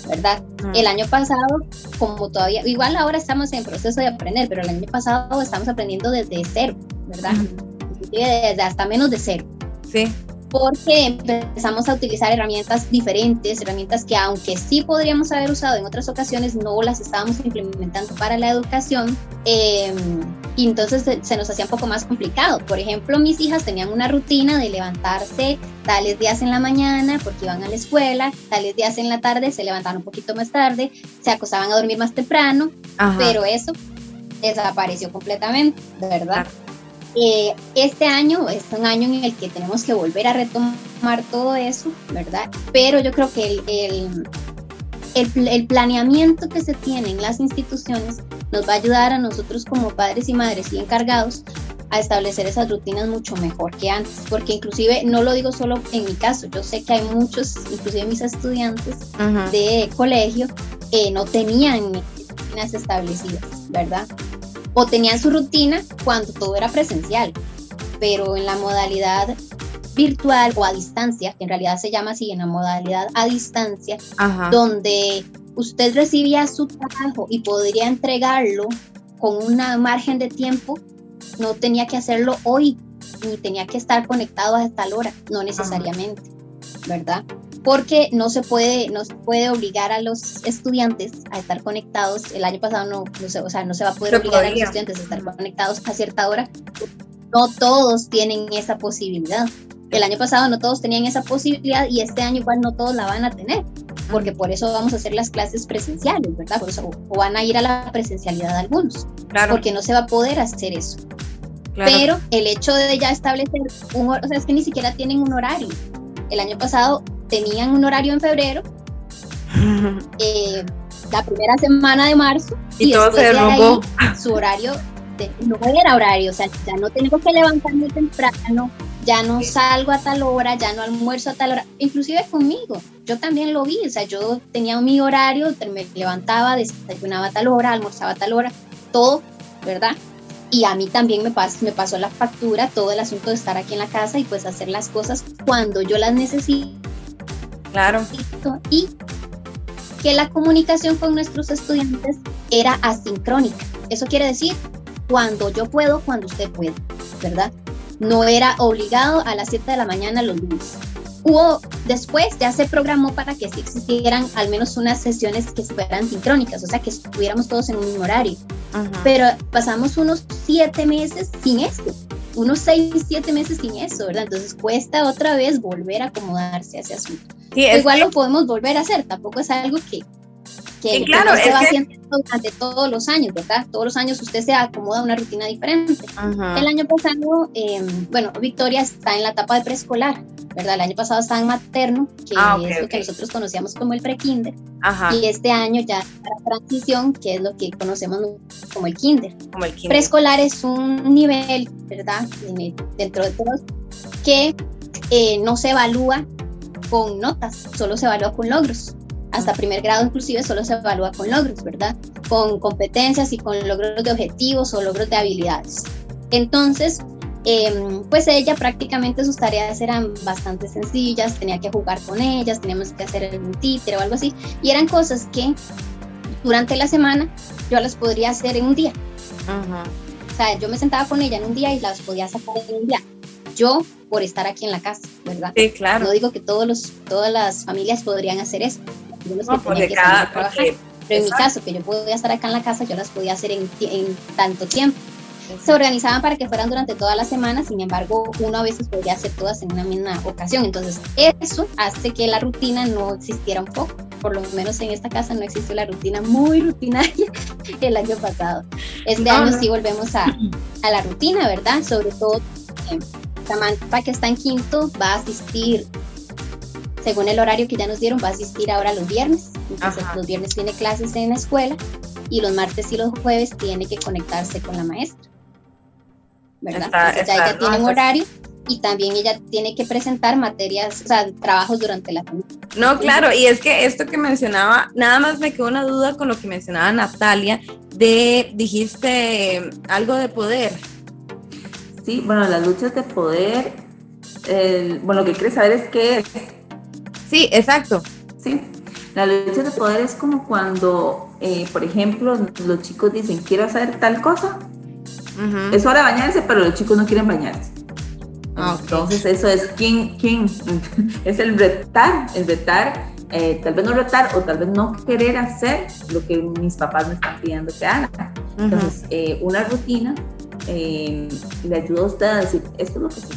Speaker 2: ¿verdad? Mm. El año pasado, como todavía, igual ahora estamos en proceso de aprender, pero el año pasado estamos aprendiendo desde cero, ¿verdad? Inclusive desde hasta menos de cero.
Speaker 1: Sí
Speaker 2: porque empezamos a utilizar herramientas diferentes, herramientas que aunque sí podríamos haber usado en otras ocasiones, no las estábamos implementando para la educación. Em, y entonces se, nos hacía un poco más complicado. Por ejemplo, mis hijas tenían una rutina de levantarse tales días en la mañana porque iban a la escuela, tales días en la tarde se levantaban un poquito más tarde, se acostaban a dormir más temprano, pero eso desapareció completamente, verdad. Eh, este año es un año en el que tenemos que volver a retomar todo eso, ¿verdad? Pero yo creo que el, el, el, planeamiento que se tiene en las instituciones nos va a ayudar a nosotros como padres y madres y encargados a establecer esas rutinas mucho mejor que antes, porque inclusive no lo digo solo en mi caso, yo sé que hay muchos, inclusive mis estudiantes de colegio, que no tenían rutinas establecidas, ¿verdad? O tenían su rutina cuando todo era presencial, pero en la modalidad virtual o a distancia, que en realidad se llama así, en la modalidad a distancia, donde usted recibía su trabajo y podría entregarlo con un margen de tiempo, no tenía que hacerlo hoy, ni tenía que estar conectado a tal hora, no necesariamente, ¿verdad? Porque no se puede, no se puede obligar a los estudiantes a estar conectados. El año pasado no, no se, o sea, no se va a poder obligar a los estudiantes a estar conectados a cierta hora. No todos tienen esa posibilidad. El año pasado no todos tenían esa posibilidad y este año igual no todos la van a tener, porque por eso vamos a hacer las clases presenciales, ¿verdad? Por eso, o van a ir a la presencialidad algunos, claro. porque no se va a poder hacer eso. Pero el hecho de ya establecer un, o sea, es que ni siquiera tienen un horario. El año pasado tenían un horario en febrero, eh, la primera semana de marzo,
Speaker 1: y, todo se derrumbó.
Speaker 2: su horario no era horario, o sea, ya no tengo que levantarme temprano, ya no salgo a tal hora, ya no almuerzo a tal hora, inclusive conmigo, yo también lo vi, o sea, yo tenía mi horario, me levantaba, desayunaba a tal hora, almorzaba a tal hora, todo, ¿verdad? Y a mí también me, me pasó la factura, todo el asunto de estar aquí en la casa y pues hacer las cosas cuando yo las necesito
Speaker 1: Claro.
Speaker 2: Y que la comunicación con nuestros estudiantes era asincrónica. Eso quiere decir cuando yo puedo, cuando usted puede, ¿verdad? No era obligado a las 7 de la mañana los lunes. Hubo, después ya se programó para que sí existieran al menos unas sesiones que fueran sincrónicas, o sea, que estuviéramos todos en un mismo horario. Pero pasamos unos siete meses sin esto unos seis, siete meses sin eso, ¿verdad? Entonces cuesta otra vez volver a acomodarse a ese asunto. Igual lo podemos volver a hacer, tampoco es algo que, que,
Speaker 1: claro,
Speaker 2: se va haciendo durante todos los años, ¿verdad? Todos los años usted se acomoda a una rutina diferente. El año pasado, em, bueno, Victoria está en la etapa de preescolar, ¿verdad? El año pasado estaba en materno, que ah, es lo que nosotros conocíamos como el prekinder. Y este año ya la transición, que es lo que conocemos como el kinder.
Speaker 1: Como el kinder.
Speaker 2: Preescolar es un nivel, ¿verdad? Dentro de todos, que eh, no se evalúa con notas, solo se evalúa con logros. Hasta primer grado inclusive solo se evalúa con logros, ¿verdad? Con competencias y con logros de objetivos o logros de habilidades. Entonces, em, pues ella prácticamente sus tareas eran bastante sencillas, tenía que jugar con ellas, teníamos que hacer un títere o algo así, y eran cosas que durante la semana yo las podría hacer en un día. O sea, yo me sentaba con ella en un día y las podía sacar en un día. Yo por estar aquí en la casa, ¿verdad?
Speaker 1: Sí, claro.
Speaker 2: No digo que todos los, todas las familias podrían hacer eso.
Speaker 1: No, porque cada,
Speaker 2: pero en mi caso, que yo podía estar acá en la casa, yo las podía hacer en, en tanto tiempo se organizaban para que fueran durante toda la semana, sin embargo, uno a veces podría hacer todas en una misma ocasión. Entonces, eso hace que la rutina no existiera un poco. Por lo menos en esta casa no existió la rutina muy rutinaria el año pasado. Este año sí volvemos a, a, la rutina, ¿verdad? Sobre todo, eh, Samantha, que está en quinto, va a asistir según el horario que ya nos dieron, va a asistir ahora los viernes. Entonces, los viernes tiene clases en la escuela y los martes y los jueves tiene que conectarse con la maestra. ¿verdad? ella tiene un horario y también ella tiene que presentar materias, o sea, trabajos durante la semana.
Speaker 1: No, claro, y es que esto que mencionaba, nada más me quedó una duda con lo que mencionaba Natalia, de, dijiste algo de poder.
Speaker 3: Sí, bueno, las luchas de poder, bueno, lo que quieres saber es qué es.
Speaker 1: Sí, exacto.
Speaker 3: Sí, la lucha de poder es como cuando, eh, por ejemplo, los chicos dicen, quiero hacer tal cosa, es hora de bañarse, pero los chicos no quieren bañarse. Ah, Entonces eso es quién, quién, es el retar, el retar, eh, tal vez no retar o tal vez no querer hacer lo que mis papás me están pidiendo que haga. Entonces eh, una rutina eh, le ayuda a usted a decir, esto es lo que sí.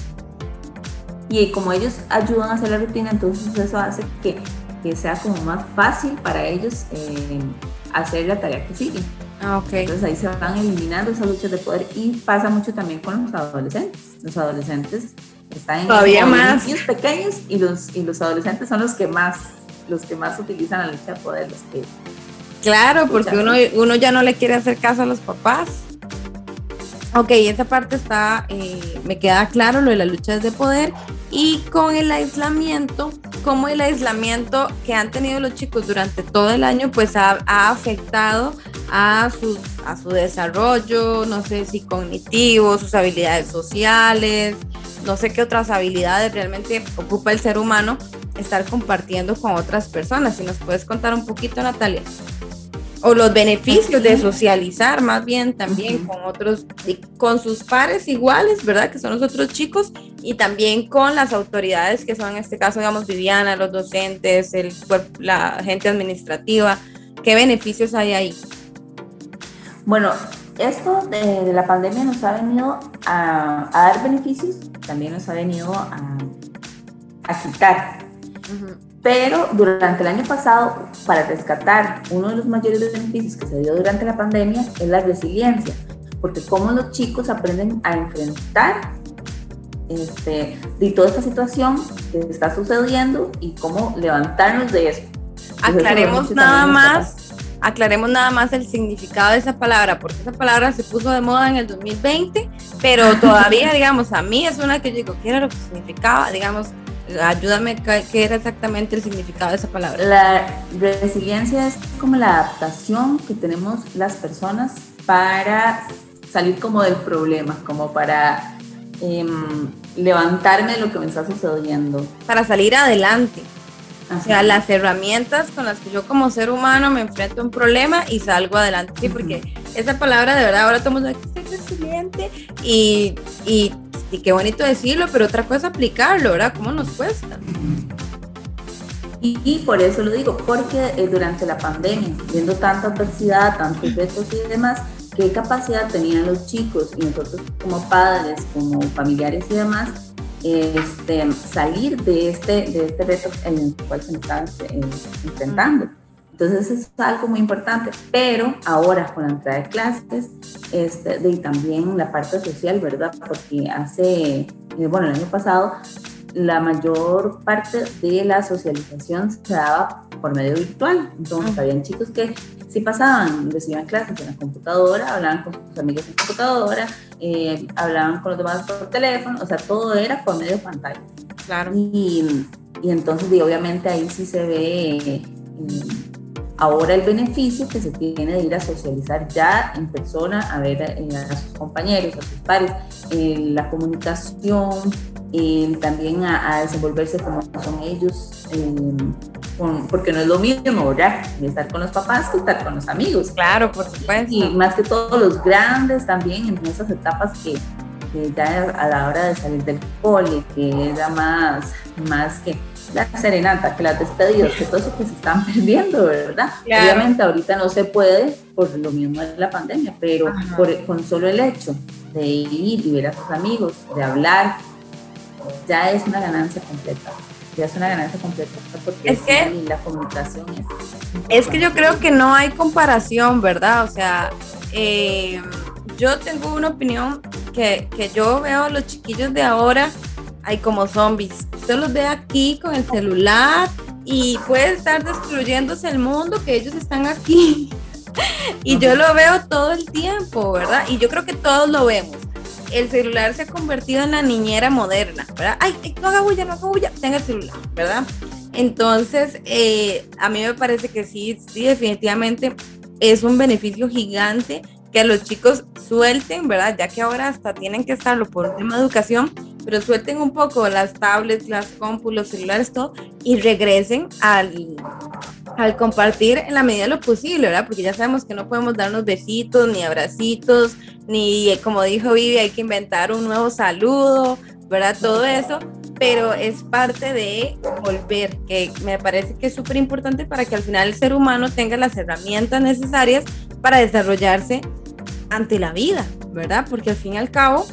Speaker 3: Y como ellos ayudan a hacer la rutina, entonces eso hace que, que sea como más fácil para ellos hacer la tarea que sigue.
Speaker 1: Ah, okay.
Speaker 3: Entonces ahí se van eliminando esas luchas de poder y pasa mucho también con los adolescentes. Los adolescentes están en
Speaker 1: Todavía más.
Speaker 3: niños pequeños y los, y los adolescentes son los que más los que más utilizan la lucha de poder, los que
Speaker 1: Claro, porque uno, uno ya no le quiere hacer caso a los papás. Ok, esa parte está, eh, me queda claro lo de las luchas de poder y con el aislamiento, como el aislamiento que han tenido los chicos durante todo el año, pues ha, afectado a, sus, a su desarrollo, no sé si cognitivo, sus habilidades sociales, no sé qué otras habilidades realmente ocupa el ser humano estar compartiendo con otras personas. Si nos puedes contar un poquito, Natalia o los beneficios de socializar más bien también con otros, con sus pares iguales, ¿verdad? Que son los otros chicos y también con las autoridades que son en este caso, digamos, Viviana, los docentes, el, la gente administrativa. ¿Qué beneficios hay ahí?
Speaker 3: Bueno, esto de, la pandemia nos ha venido a, dar beneficios, también nos ha venido a, a quitar. Pero durante el año pasado, para rescatar uno de los mayores beneficios que se dio durante la pandemia es la resiliencia, porque cómo los chicos aprenden a enfrentar este, de toda esta situación que está sucediendo y cómo levantarnos de eso.
Speaker 1: Aclaremos nada más, aclaremos nada más el significado de esa palabra, porque esa palabra se puso de moda en el 2020, pero todavía, digamos, a mí es una que yo digo, ¿qué era lo que significaba? Digamos, Ayúdame, ¿qué era exactamente el significado de esa palabra?
Speaker 3: La resiliencia es como la adaptación que tenemos las personas para salir como del problema, como para em, levantarme de lo que me está sucediendo.
Speaker 1: Para salir adelante. O sea, las herramientas con las que yo como ser humano me enfrento a un problema y salgo adelante. Sí, porque esa palabra de verdad ahora estamos aquí, resiliente y, y y qué bonito decirlo, pero otra cosa aplicarlo, ¿verdad? ¿Cómo nos cuesta?
Speaker 3: Y, por eso lo digo, porque eh, durante la pandemia, viendo tanta adversidad, tantos retos y demás, qué capacidad tenían los chicos y nosotros como padres, como familiares y demás, este, salir de este, de este reto en el cual se estaban eh, enfrentando. Entonces es algo muy importante, pero ahora con la entrada de clases este, y también la parte social, ¿verdad? Porque hace, eh, bueno, el año pasado la mayor parte de la socialización se daba por medio virtual. Entonces, habían chicos que sí pasaban, recibían clases en la computadora, hablaban con sus amigos en computadora, eh, hablaban con los demás por teléfono, o sea, todo era por medio de pantalla.
Speaker 1: Claro.
Speaker 3: Y, y entonces, y obviamente ahí sí se ve ahora el beneficio que se tiene de ir a socializar ya en persona, a ver eh, a sus compañeros, a sus pares, la comunicación, también a, desenvolverse como son ellos, porque no es lo mismo, ¿verdad? Estar con los papás que estar con los amigos.
Speaker 1: Claro, por supuesto.
Speaker 3: Y más que todos los grandes también en esas etapas que, ya a la hora de salir del cole, que era más, más que la serenata, que las despedidas, que todo eso que se están perdiendo, ¿verdad? Obviamente ahorita no se puede por lo mismo de la pandemia, pero por, con solo el hecho de ir y ver a sus amigos, de hablar, ya es una ganancia completa. Ya es una ganancia completa porque es que la comunicación
Speaker 1: es. Es que yo creo que no hay comparación, ¿verdad? O sea, eh, yo tengo una opinión que, que yo veo a los chiquillos de ahora hay como zombies. Usted los ve aquí con el celular y puede estar destruyéndose el mundo que ellos están aquí. y yo lo veo todo el tiempo, ¿verdad? Y yo creo que todos lo vemos el celular se ha convertido en la niñera moderna, ¿verdad? Ay, no haga bulla, no haga bulla, tenga el celular, ¿verdad? Entonces, eh, a mí me parece que sí, sí, definitivamente es un beneficio gigante que los chicos suelten, ¿verdad? Ya que ahora hasta tienen que estarlo por un tema de educación, pero suelten un poco las tablets, las compus, los celulares, todo, y regresen al, al compartir en la medida de lo posible, ¿verdad? Porque ya sabemos que no podemos darnos besitos, ni abracitos, ni como dijo Vivi, hay que inventar un nuevo saludo, ¿verdad? Todo eso, pero es parte de volver, que me parece que es súper importante para que al final el ser humano tenga las herramientas necesarias para desarrollarse ante la vida, ¿verdad? Porque al fin y al cabo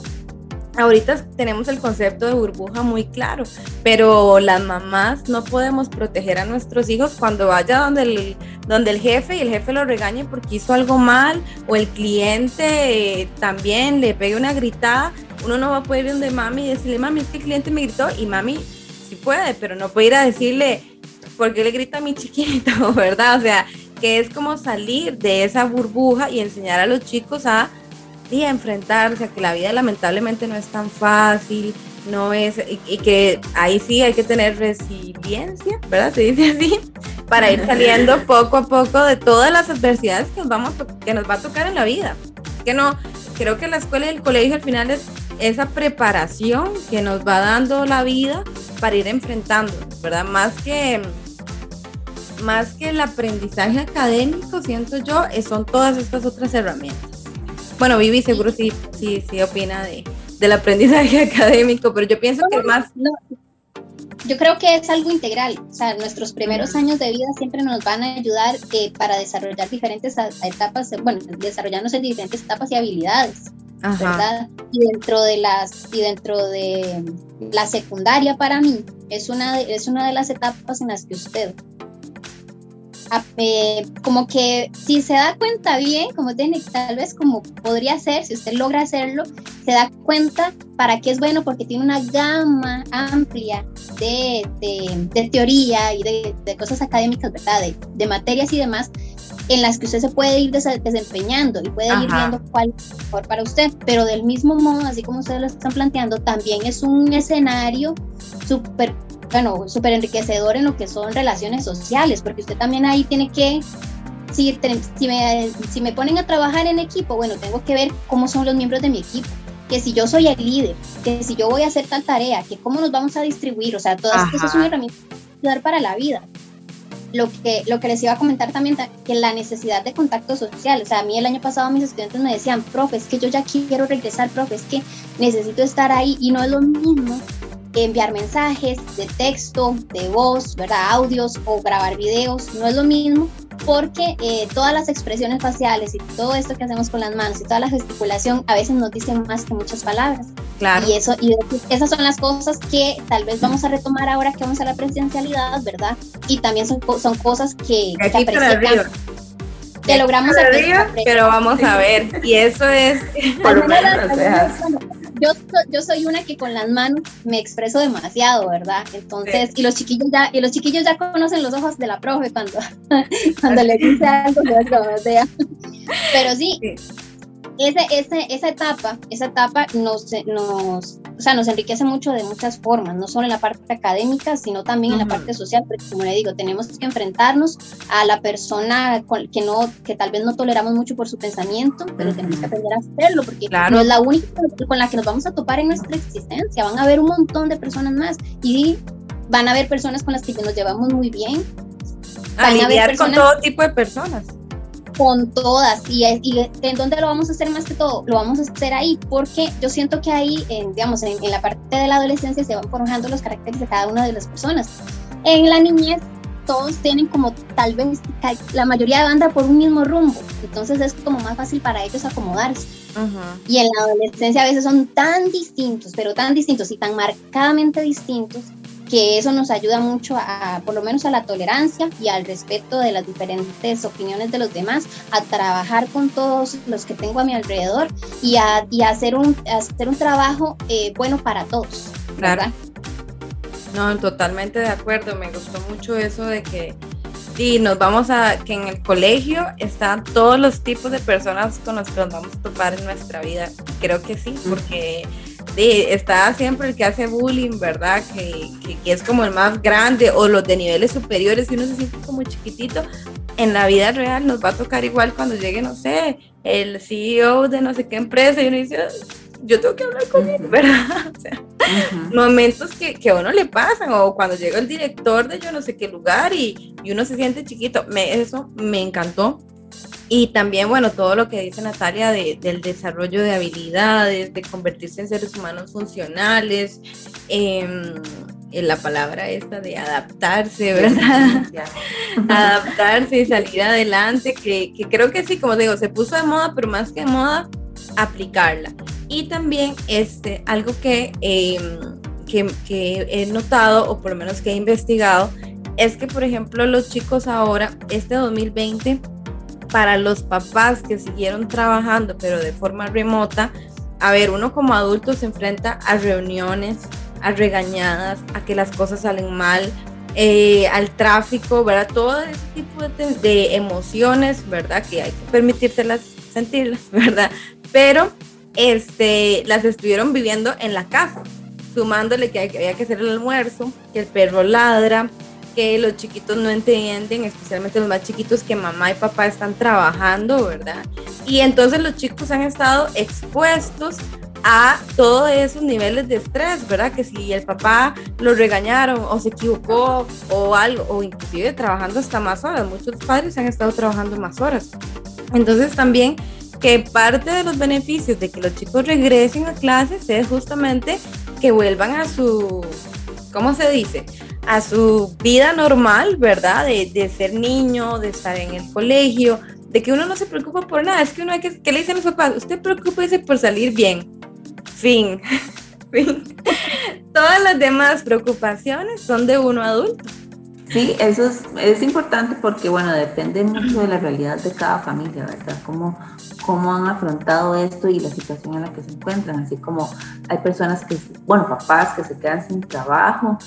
Speaker 1: ahorita tenemos el concepto de burbuja muy claro, pero las mamás no podemos proteger a nuestros hijos cuando vaya donde el, donde el jefe y el jefe lo regañe porque hizo algo mal o el cliente eh, también le pegue una gritada. Uno no va a poder ir donde mami y decirle, mami, es que el cliente me gritó y mami sí puede, pero no puede ir a decirle, ¿por qué le grita a mi chiquito? ¿Verdad? O sea, que es como salir de esa burbuja y enseñar a los chicos a y enfrentarse a que la vida lamentablemente no es tan fácil, no es, y, que ahí sí hay que tener resiliencia, ¿verdad? Se dice así, para ir saliendo poco a poco de todas las adversidades que nos, vamos, que nos va a tocar en la vida. que no, creo que la escuela y el colegio al final es esa preparación que nos va dando la vida para ir enfrentando, ¿verdad? Más que más que el aprendizaje académico, siento yo, son todas estas otras herramientas. Bueno, Vivi seguro sí, sí, sí opina de, del aprendizaje académico, pero yo pienso que más...
Speaker 2: Yo creo que es algo integral, o sea, nuestros primeros años de vida siempre nos van a ayudar eh, para desarrollar diferentes etapas, bueno, desarrollarnos en diferentes etapas y habilidades, ¿verdad? Y dentro de las, y dentro de la secundaria para mí, es una, es una de las etapas en las que usted eh, como que si se da cuenta bien, como tiene, tal vez como podría ser, si usted logra hacerlo, se da cuenta para qué es bueno porque tiene una gama amplia de, de, teoría y de, de, cosas académicas, ¿verdad? De, materias y demás en las que usted se puede ir desempeñando y puede ir viendo cuál es mejor para usted, pero del mismo modo, así como ustedes lo están planteando, también es un escenario súper bueno, súper enriquecedor en lo que son relaciones sociales, porque usted también ahí tiene que, si, si, me, si me ponen a trabajar en equipo, bueno, tengo que ver cómo son los miembros de mi equipo, que si yo soy el líder, que si yo voy a hacer tal tarea, que cómo nos vamos a distribuir, o sea, todas estas son herramientas ayudar para la vida. Lo que, lo que les iba a comentar también, que la necesidad de contacto social, o sea, a mí el año pasado mis estudiantes me decían, profe, es que yo ya quiero regresar, profe, es que necesito estar ahí y no es lo mismo enviar mensajes de texto, de voz, ¿verdad? audios o grabar videos, no es lo mismo porque eh, todas las expresiones faciales y todo esto que hacemos con las manos y toda la gesticulación a veces nos dicen más que muchas palabras. Claro. Y, eso, y esas son las cosas que tal vez vamos a retomar ahora que vamos a la presencialidad, ¿verdad? Y también son, son cosas que, que que logramos
Speaker 1: arriba, pero vamos a ver y eso es por
Speaker 2: yo, yo soy una que con las manos me expreso demasiado, ¿verdad? Entonces, y los chiquillos ya, y los chiquillos ya conocen los ojos de la profe cuando, cuando le dice algo, sea. Pero sí, ese, ese, esa etapa, esa etapa nos, nos, o sea, nos enriquece mucho de muchas formas, no solo en la parte académica, sino también en la parte social, porque como le digo, tenemos que enfrentarnos a la persona que, no, que tal vez no toleramos mucho por su pensamiento, pero tenemos que aprender a hacerlo, porque no es la única con la que nos vamos a topar en nuestra existencia, van a haber un montón de personas más y van a haber personas con las que nos llevamos muy bien.
Speaker 1: A lidiar con todo tipo de personas
Speaker 2: con todas y, y, en dónde lo vamos a hacer más que todo lo vamos a hacer ahí porque yo siento que ahí en, digamos en, la parte de la adolescencia se van forjando los caracteres de cada una de las personas. En la niñez todos tienen como tal vez la mayoría de banda por un mismo rumbo entonces es como más fácil para ellos acomodarse. Y en la adolescencia a veces son tan distintos pero tan distintos y tan marcadamente distintos que eso nos ayuda mucho a, por lo menos a la tolerancia y al respeto de las diferentes opiniones de los demás, a trabajar con todos los que tengo a mi alrededor y a, y hacer, un, hacer un trabajo eh, bueno para todos. ¿verdad?
Speaker 1: No, totalmente de acuerdo. Me gustó mucho eso de que y nos vamos a que en el colegio están todos los tipos de personas con los que nos vamos a topar en nuestra vida. Creo que sí, porque está siempre el que hace bullying, ¿verdad? Que, que, es como el más grande o los de niveles superiores y uno se siente como chiquitito. En la vida real nos va a tocar igual cuando llegue, no sé, el CEO de no sé qué empresa y uno dice, yo tengo que hablar con él, ¿verdad? O sea, momentos que, que, a uno le pasan o cuando llega el director de yo no sé qué lugar y, y uno se siente chiquito. Me, eso me encantó y también, bueno, todo lo que dice Natalia de, del desarrollo de habilidades, de convertirse en seres humanos funcionales, em, en la palabra esta de adaptarse, ¿verdad? adaptarse y salir adelante, que, que, creo que sí, como digo, se puso de moda, pero más que de moda, aplicarla. Y también este, algo que, em, que, que he notado, o por lo menos que he investigado, es que, por ejemplo, los chicos ahora, este 2020, para los papás que siguieron trabajando, pero de forma remota, a ver, uno como adulto se enfrenta a reuniones, a regañadas, a que las cosas salen mal, eh, al tráfico, ¿verdad? Todo ese tipo de, emociones, ¿verdad? Que hay que permitírselas sentirlas, ¿verdad? Pero este, las estuvieron viviendo en la casa, sumándole que había que hacer el almuerzo, que el perro ladra, que los chiquitos no entienden, especialmente los más chiquitos, que mamá y papá están trabajando, ¿verdad? Y entonces los chicos han estado expuestos a todos esos niveles de estrés, ¿verdad? Que si el papá lo regañaron o se equivocó o algo, o inclusive trabajando hasta más horas, muchos padres han estado trabajando más horas. Entonces también que parte de los beneficios de que los chicos regresen a clases es justamente que vuelvan a su, ¿cómo se dice? A su vida normal, ¿verdad? De, de, ser niño, de estar en el colegio, de que uno no se preocupa por nada. Es que uno que, ¿qué le dicen los papás? Usted preocúpese por salir bien. Fin. fin. Todas las demás preocupaciones son de uno adulto.
Speaker 3: Sí, eso es, es, importante porque, bueno, depende mucho de la realidad de cada familia, ¿verdad? Cómo, cómo han afrontado esto y la situación en la que se encuentran. Así como hay personas que, bueno, papás que se quedan sin trabajo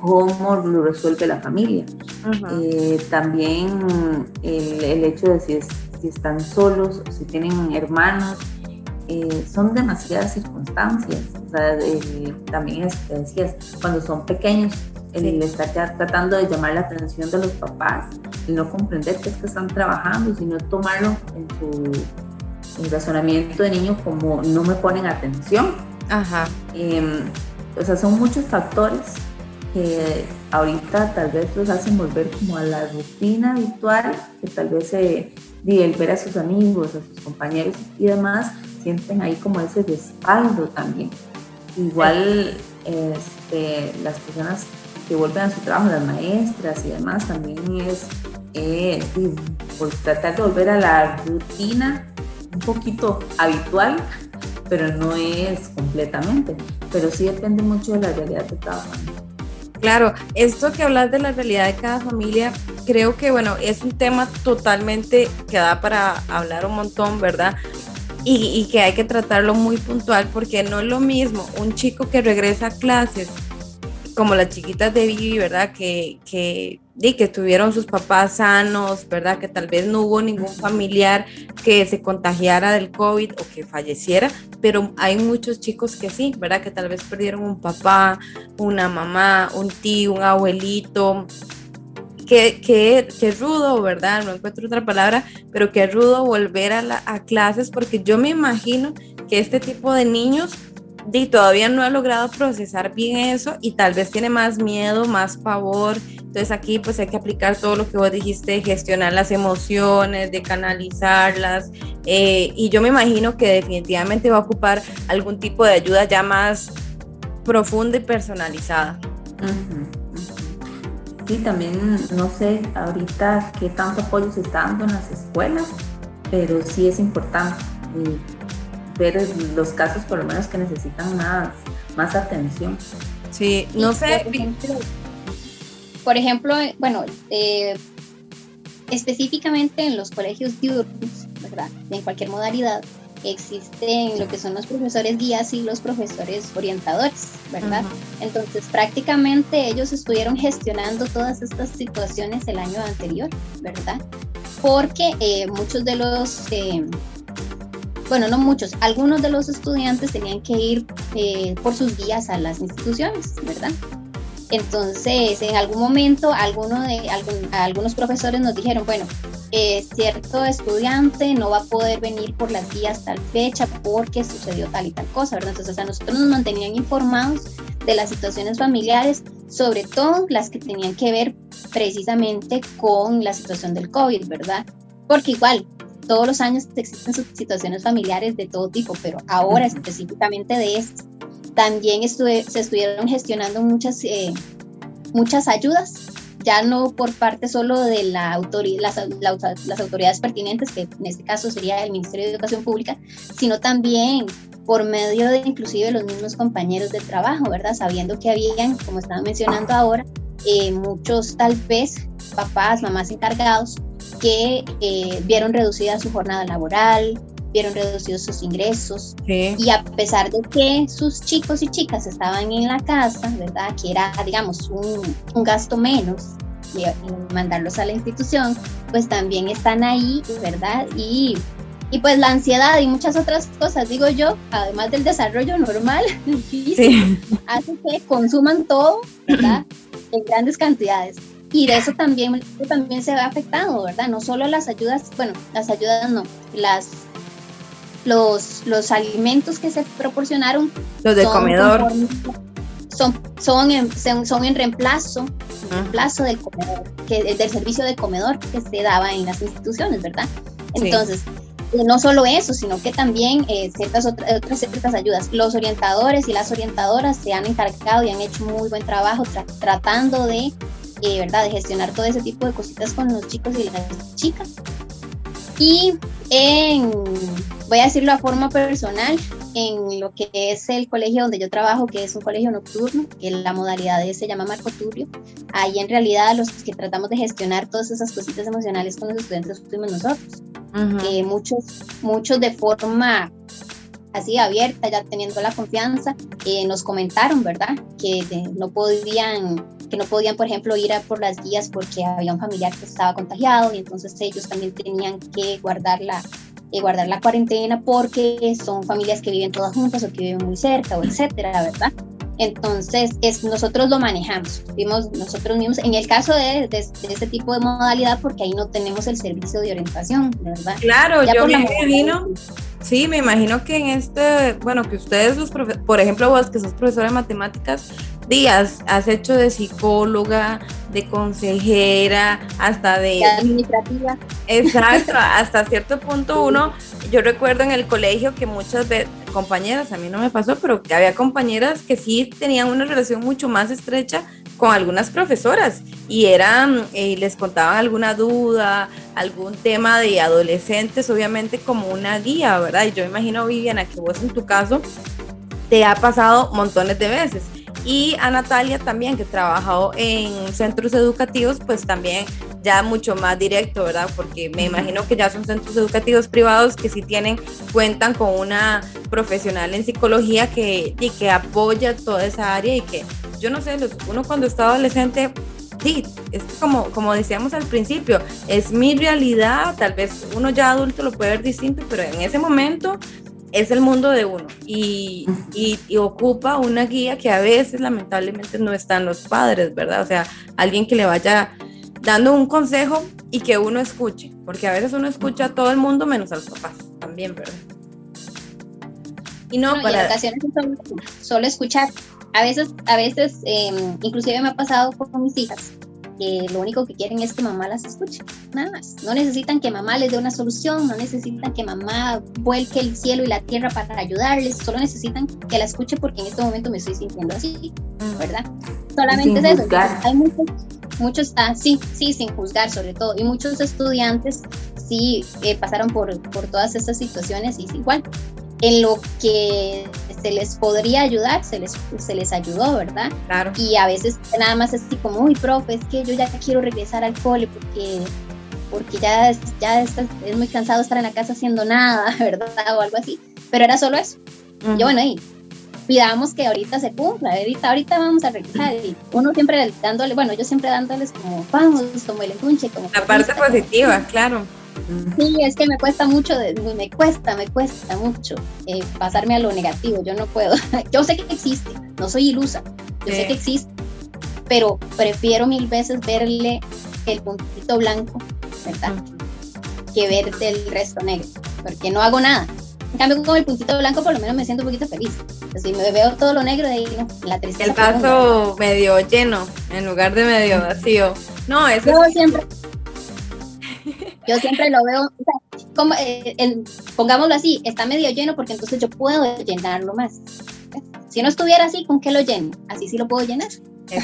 Speaker 3: cómo lo resuelve la familia. Eh, también el, hecho de si, si, están solos, si tienen hermanos, eh, son demasiadas circunstancias. O sea, también es que decías, cuando son pequeños, el estar tratando de llamar la atención de los papás, y no comprender que es que están trabajando, sino tomarlo en su razonamiento de niño como no me ponen atención.
Speaker 1: Ajá.
Speaker 3: Em, o sea, son muchos factores que ahorita tal vez los hacen volver como a la rutina habitual, que tal vez el ver a sus amigos, a sus compañeros y demás, sienten ahí como ese respaldo también. Igual este, las personas que vuelven a su trabajo, las maestras y demás, también es eh, por tratar de volver a la rutina un poquito habitual, pero no es completamente. Pero sí depende mucho de la realidad de cada familia.
Speaker 1: Claro, esto que hablas de la realidad de cada familia, creo que, bueno, es un tema totalmente que da para hablar un montón, ¿verdad? Y, que hay que tratarlo muy puntual porque no es lo mismo un chico que regresa a clases como las chiquitas de Vivi, ¿verdad? Que, que y que tuvieron sus papás sanos, ¿verdad? Que tal vez no hubo ningún familiar que se contagiara del COVID o que falleciera, pero hay muchos chicos que sí, ¿verdad? Que tal vez perdieron un papá, una mamá, un tío, un abuelito. Que, que, que rudo, ¿verdad? No encuentro otra palabra, pero que rudo volver a, a clases porque yo me imagino que este tipo de niños y todavía no ha logrado procesar bien eso y tal vez tiene más miedo, más pavor. Entonces aquí pues hay que aplicar todo lo que vos dijiste, gestionar las emociones, de canalizarlas. Eh, y yo me imagino que definitivamente va a ocupar algún tipo de ayuda ya más profunda y personalizada.
Speaker 3: Sí, también no sé ahorita qué tanto apoyo se está dando en las escuelas, pero sí es importante ver los casos por lo menos que necesitan más, más atención.
Speaker 1: Sí, no sé.
Speaker 2: Por ejemplo, bueno, eh, específicamente en los colegios diurnos, ¿verdad? En cualquier modalidad, existen lo que son los profesores guías y los profesores orientadores, ¿verdad? Entonces, prácticamente ellos estuvieron gestionando todas estas situaciones el año anterior, ¿verdad? Porque eh, muchos de los eh, bueno, no muchos, algunos de los estudiantes tenían que ir eh, por sus guías a las instituciones, ¿verdad? Entonces, en algún momento, algunos profesores nos dijeron, bueno, eh, cierto estudiante no va a poder venir por las guías tal fecha porque sucedió tal y tal cosa, ¿verdad? Entonces, a nosotros nos mantenían informados de las situaciones familiares, sobre todo las que tenían que ver precisamente con la situación del COVID, ¿verdad? Porque igual, todos los años existen situaciones familiares de todo tipo, pero ahora específicamente de esto, también se estuvieron gestionando muchas, eh, muchas ayudas, ya no por parte solo de la autoridad, las, las autoridades pertinentes, que en este caso sería el Ministerio de Educación Pública, sino también por medio de inclusive los mismos compañeros de trabajo, ¿verdad? Sabiendo que habían, como estaba mencionando ahora, eh, muchos tal vez papás, mamás encargados que eh, vieron reducida su jornada laboral, vieron reducidos sus ingresos y a pesar de que sus chicos y chicas estaban en la casa, ¿verdad? Que era, digamos, un, un gasto menos y, mandarlos a la institución, pues también están ahí, ¿verdad? Y, y, pues la ansiedad y muchas otras cosas, digo yo, además del desarrollo normal, hace que consuman todo, ¿verdad? en grandes cantidades. Y de eso también, también se ve afectado, ¿verdad? No solo las ayudas, bueno, las ayudas no, las los, los alimentos que se proporcionaron.
Speaker 1: Los de comedor.
Speaker 2: son, son, en, son en reemplazo, reemplazo del comedor, que, del servicio de comedor que se daba en las instituciones, ¿verdad? Entonces, no solo eso, sino que también eh, ciertas otras, ciertas ayudas. Los orientadores y las orientadoras se han encargado y han hecho muy buen trabajo tratando de, eh, ¿verdad? de gestionar todo ese tipo de cositas con los chicos y las chicas. Y en, voy a decirlo a forma personal, en lo que es el colegio donde yo trabajo, que es un colegio nocturno, que la modalidad se llama Marco Turbio, ahí en realidad los que tratamos de gestionar todas esas cositas emocionales con los estudiantes fuimos nosotros. que muchos, muchos de forma así abierta, ya teniendo la confianza, eh, nos comentaron, ¿verdad? Que no podían que no podían, por ejemplo, ir a por las guías porque había un familiar que estaba contagiado y entonces ellos también tenían que guardar la, eh, guardar la cuarentena porque son familias que viven todas juntas o que viven muy cerca o etcétera, ¿verdad? Entonces, es, nosotros lo manejamos, vimos nosotros mismos, en el caso de, de, este tipo de modalidad, porque ahí no tenemos el servicio de orientación, ¿verdad?
Speaker 1: Claro, yo me imagino, sí, me imagino que en este, bueno, que ustedes, los por ejemplo, vos que sos profesora de matemáticas, días has hecho de psicóloga, de consejera, hasta de...
Speaker 2: administrativa.
Speaker 1: Exacto, hasta cierto punto uno, yo recuerdo en el colegio que muchas veces, compañeras, a mí no me pasó, pero había compañeras que sí tenían una relación mucho más estrecha con algunas profesoras y eran, eh, les contaban alguna duda, algún tema de adolescentes, obviamente como una guía, ¿verdad? Y yo imagino, Viviana, que vos en tu caso te ha pasado montones de veces y a Natalia también, que trabajado en centros educativos, pues también ya mucho más directo, ¿verdad? Porque me imagino que ya son centros educativos privados que sí tienen, cuentan con una profesional en psicología que, y que apoya toda esa área y que yo no sé, uno cuando está adolescente sí, es como, como decíamos al principio, es mi realidad, tal vez uno ya adulto lo puede ver distinto, pero en ese momento es el mundo de uno y, y, ocupa una guía que a veces lamentablemente no están los padres, ¿verdad? O sea, alguien que le vaya dando un consejo y que uno escuche, porque a veces uno escucha a todo el mundo menos a los papás también, ¿verdad?
Speaker 2: Y no, para... en ocasiones solo, escuchar. A veces, a veces, em, inclusive me ha pasado con mis hijas, que lo único que quieren es que mamá las escuche, nada más. No necesitan que mamá les dé una solución, no necesitan que mamá vuelque el cielo y la tierra para ayudarles, solo necesitan que la escuche porque en este momento me estoy sintiendo así. ¿verdad? Solamente es eso. Hay muchos, muchos, ah, sí, sí, sin juzgar sobre todo, y muchos estudiantes sí eh, pasaron por, por todas estas situaciones y es igual. En lo que se les podría ayudar, se les, se les ayudó, ¿verdad?
Speaker 1: Claro.
Speaker 2: Y a veces nada más así como, uy, profe, es que yo ya quiero regresar al cole porque, porque ya, ya es muy cansado estar en la casa haciendo nada, ¿verdad? O algo así. Pero era solo eso. Yo, bueno, ahí, pidamos que ahorita se cumpla, ahorita, ahorita vamos a regresar. Y uno siempre dándole, bueno, yo siempre dándoles como, vamos, como el entunche, como...
Speaker 1: La parte positiva, claro.
Speaker 2: Sí, es que me cuesta mucho, me cuesta, me cuesta mucho eh, pasarme a lo negativo, yo no puedo. yo sé que existe, no soy ilusa, yo sé que existe, pero prefiero mil veces verle el puntito blanco, ¿verdad? Que ver el resto negro, porque no hago nada. En cambio, con el puntito blanco por lo menos me siento un poquito feliz. Si me veo todo lo negro, de ahí no, la tristeza.
Speaker 1: El vaso medio lleno en lugar de medio vacío. No, eso
Speaker 2: Yo siempre yo siempre lo veo, como, eh, pongámoslo así, está medio lleno porque entonces yo puedo llenarlo más. Si no estuviera así, ¿con qué lo lleno? Así sí lo puedo llenar.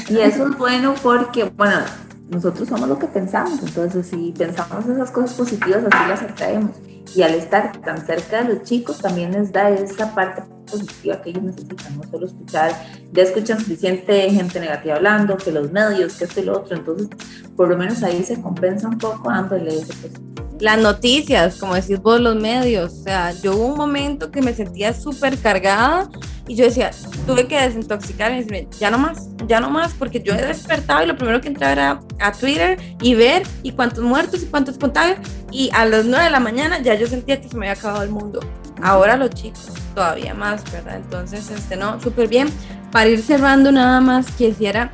Speaker 3: Y eso es bueno porque, bueno, nosotros somos lo que pensamos, entonces si pensamos esas cosas positivas, así las atraemos. Y al estar tan cerca de los chicos, también les da esa parte positiva que ellos necesitan, no solo escuchar, ya escuchan suficiente gente negativa hablando, que los medios, que esto y lo otro, entonces por lo menos ahí se compensa un poco dándole ese positivo
Speaker 1: las noticias, como decís vos, los medios. O sea, yo hubo un momento que me sentía súper cargada y yo decía, tuve que desintoxicarme decirme, ya no más, ya no más, porque yo he despertado y lo primero que entraba era a Twitter y ver y cuántos muertos y cuántos contagios. Y a las 9 de la mañana ya yo sentía que se me había acabado el mundo. Ahora los chicos, todavía más, ¿verdad? Entonces, este, no, súper bien. Para ir cerrando nada más, quisiera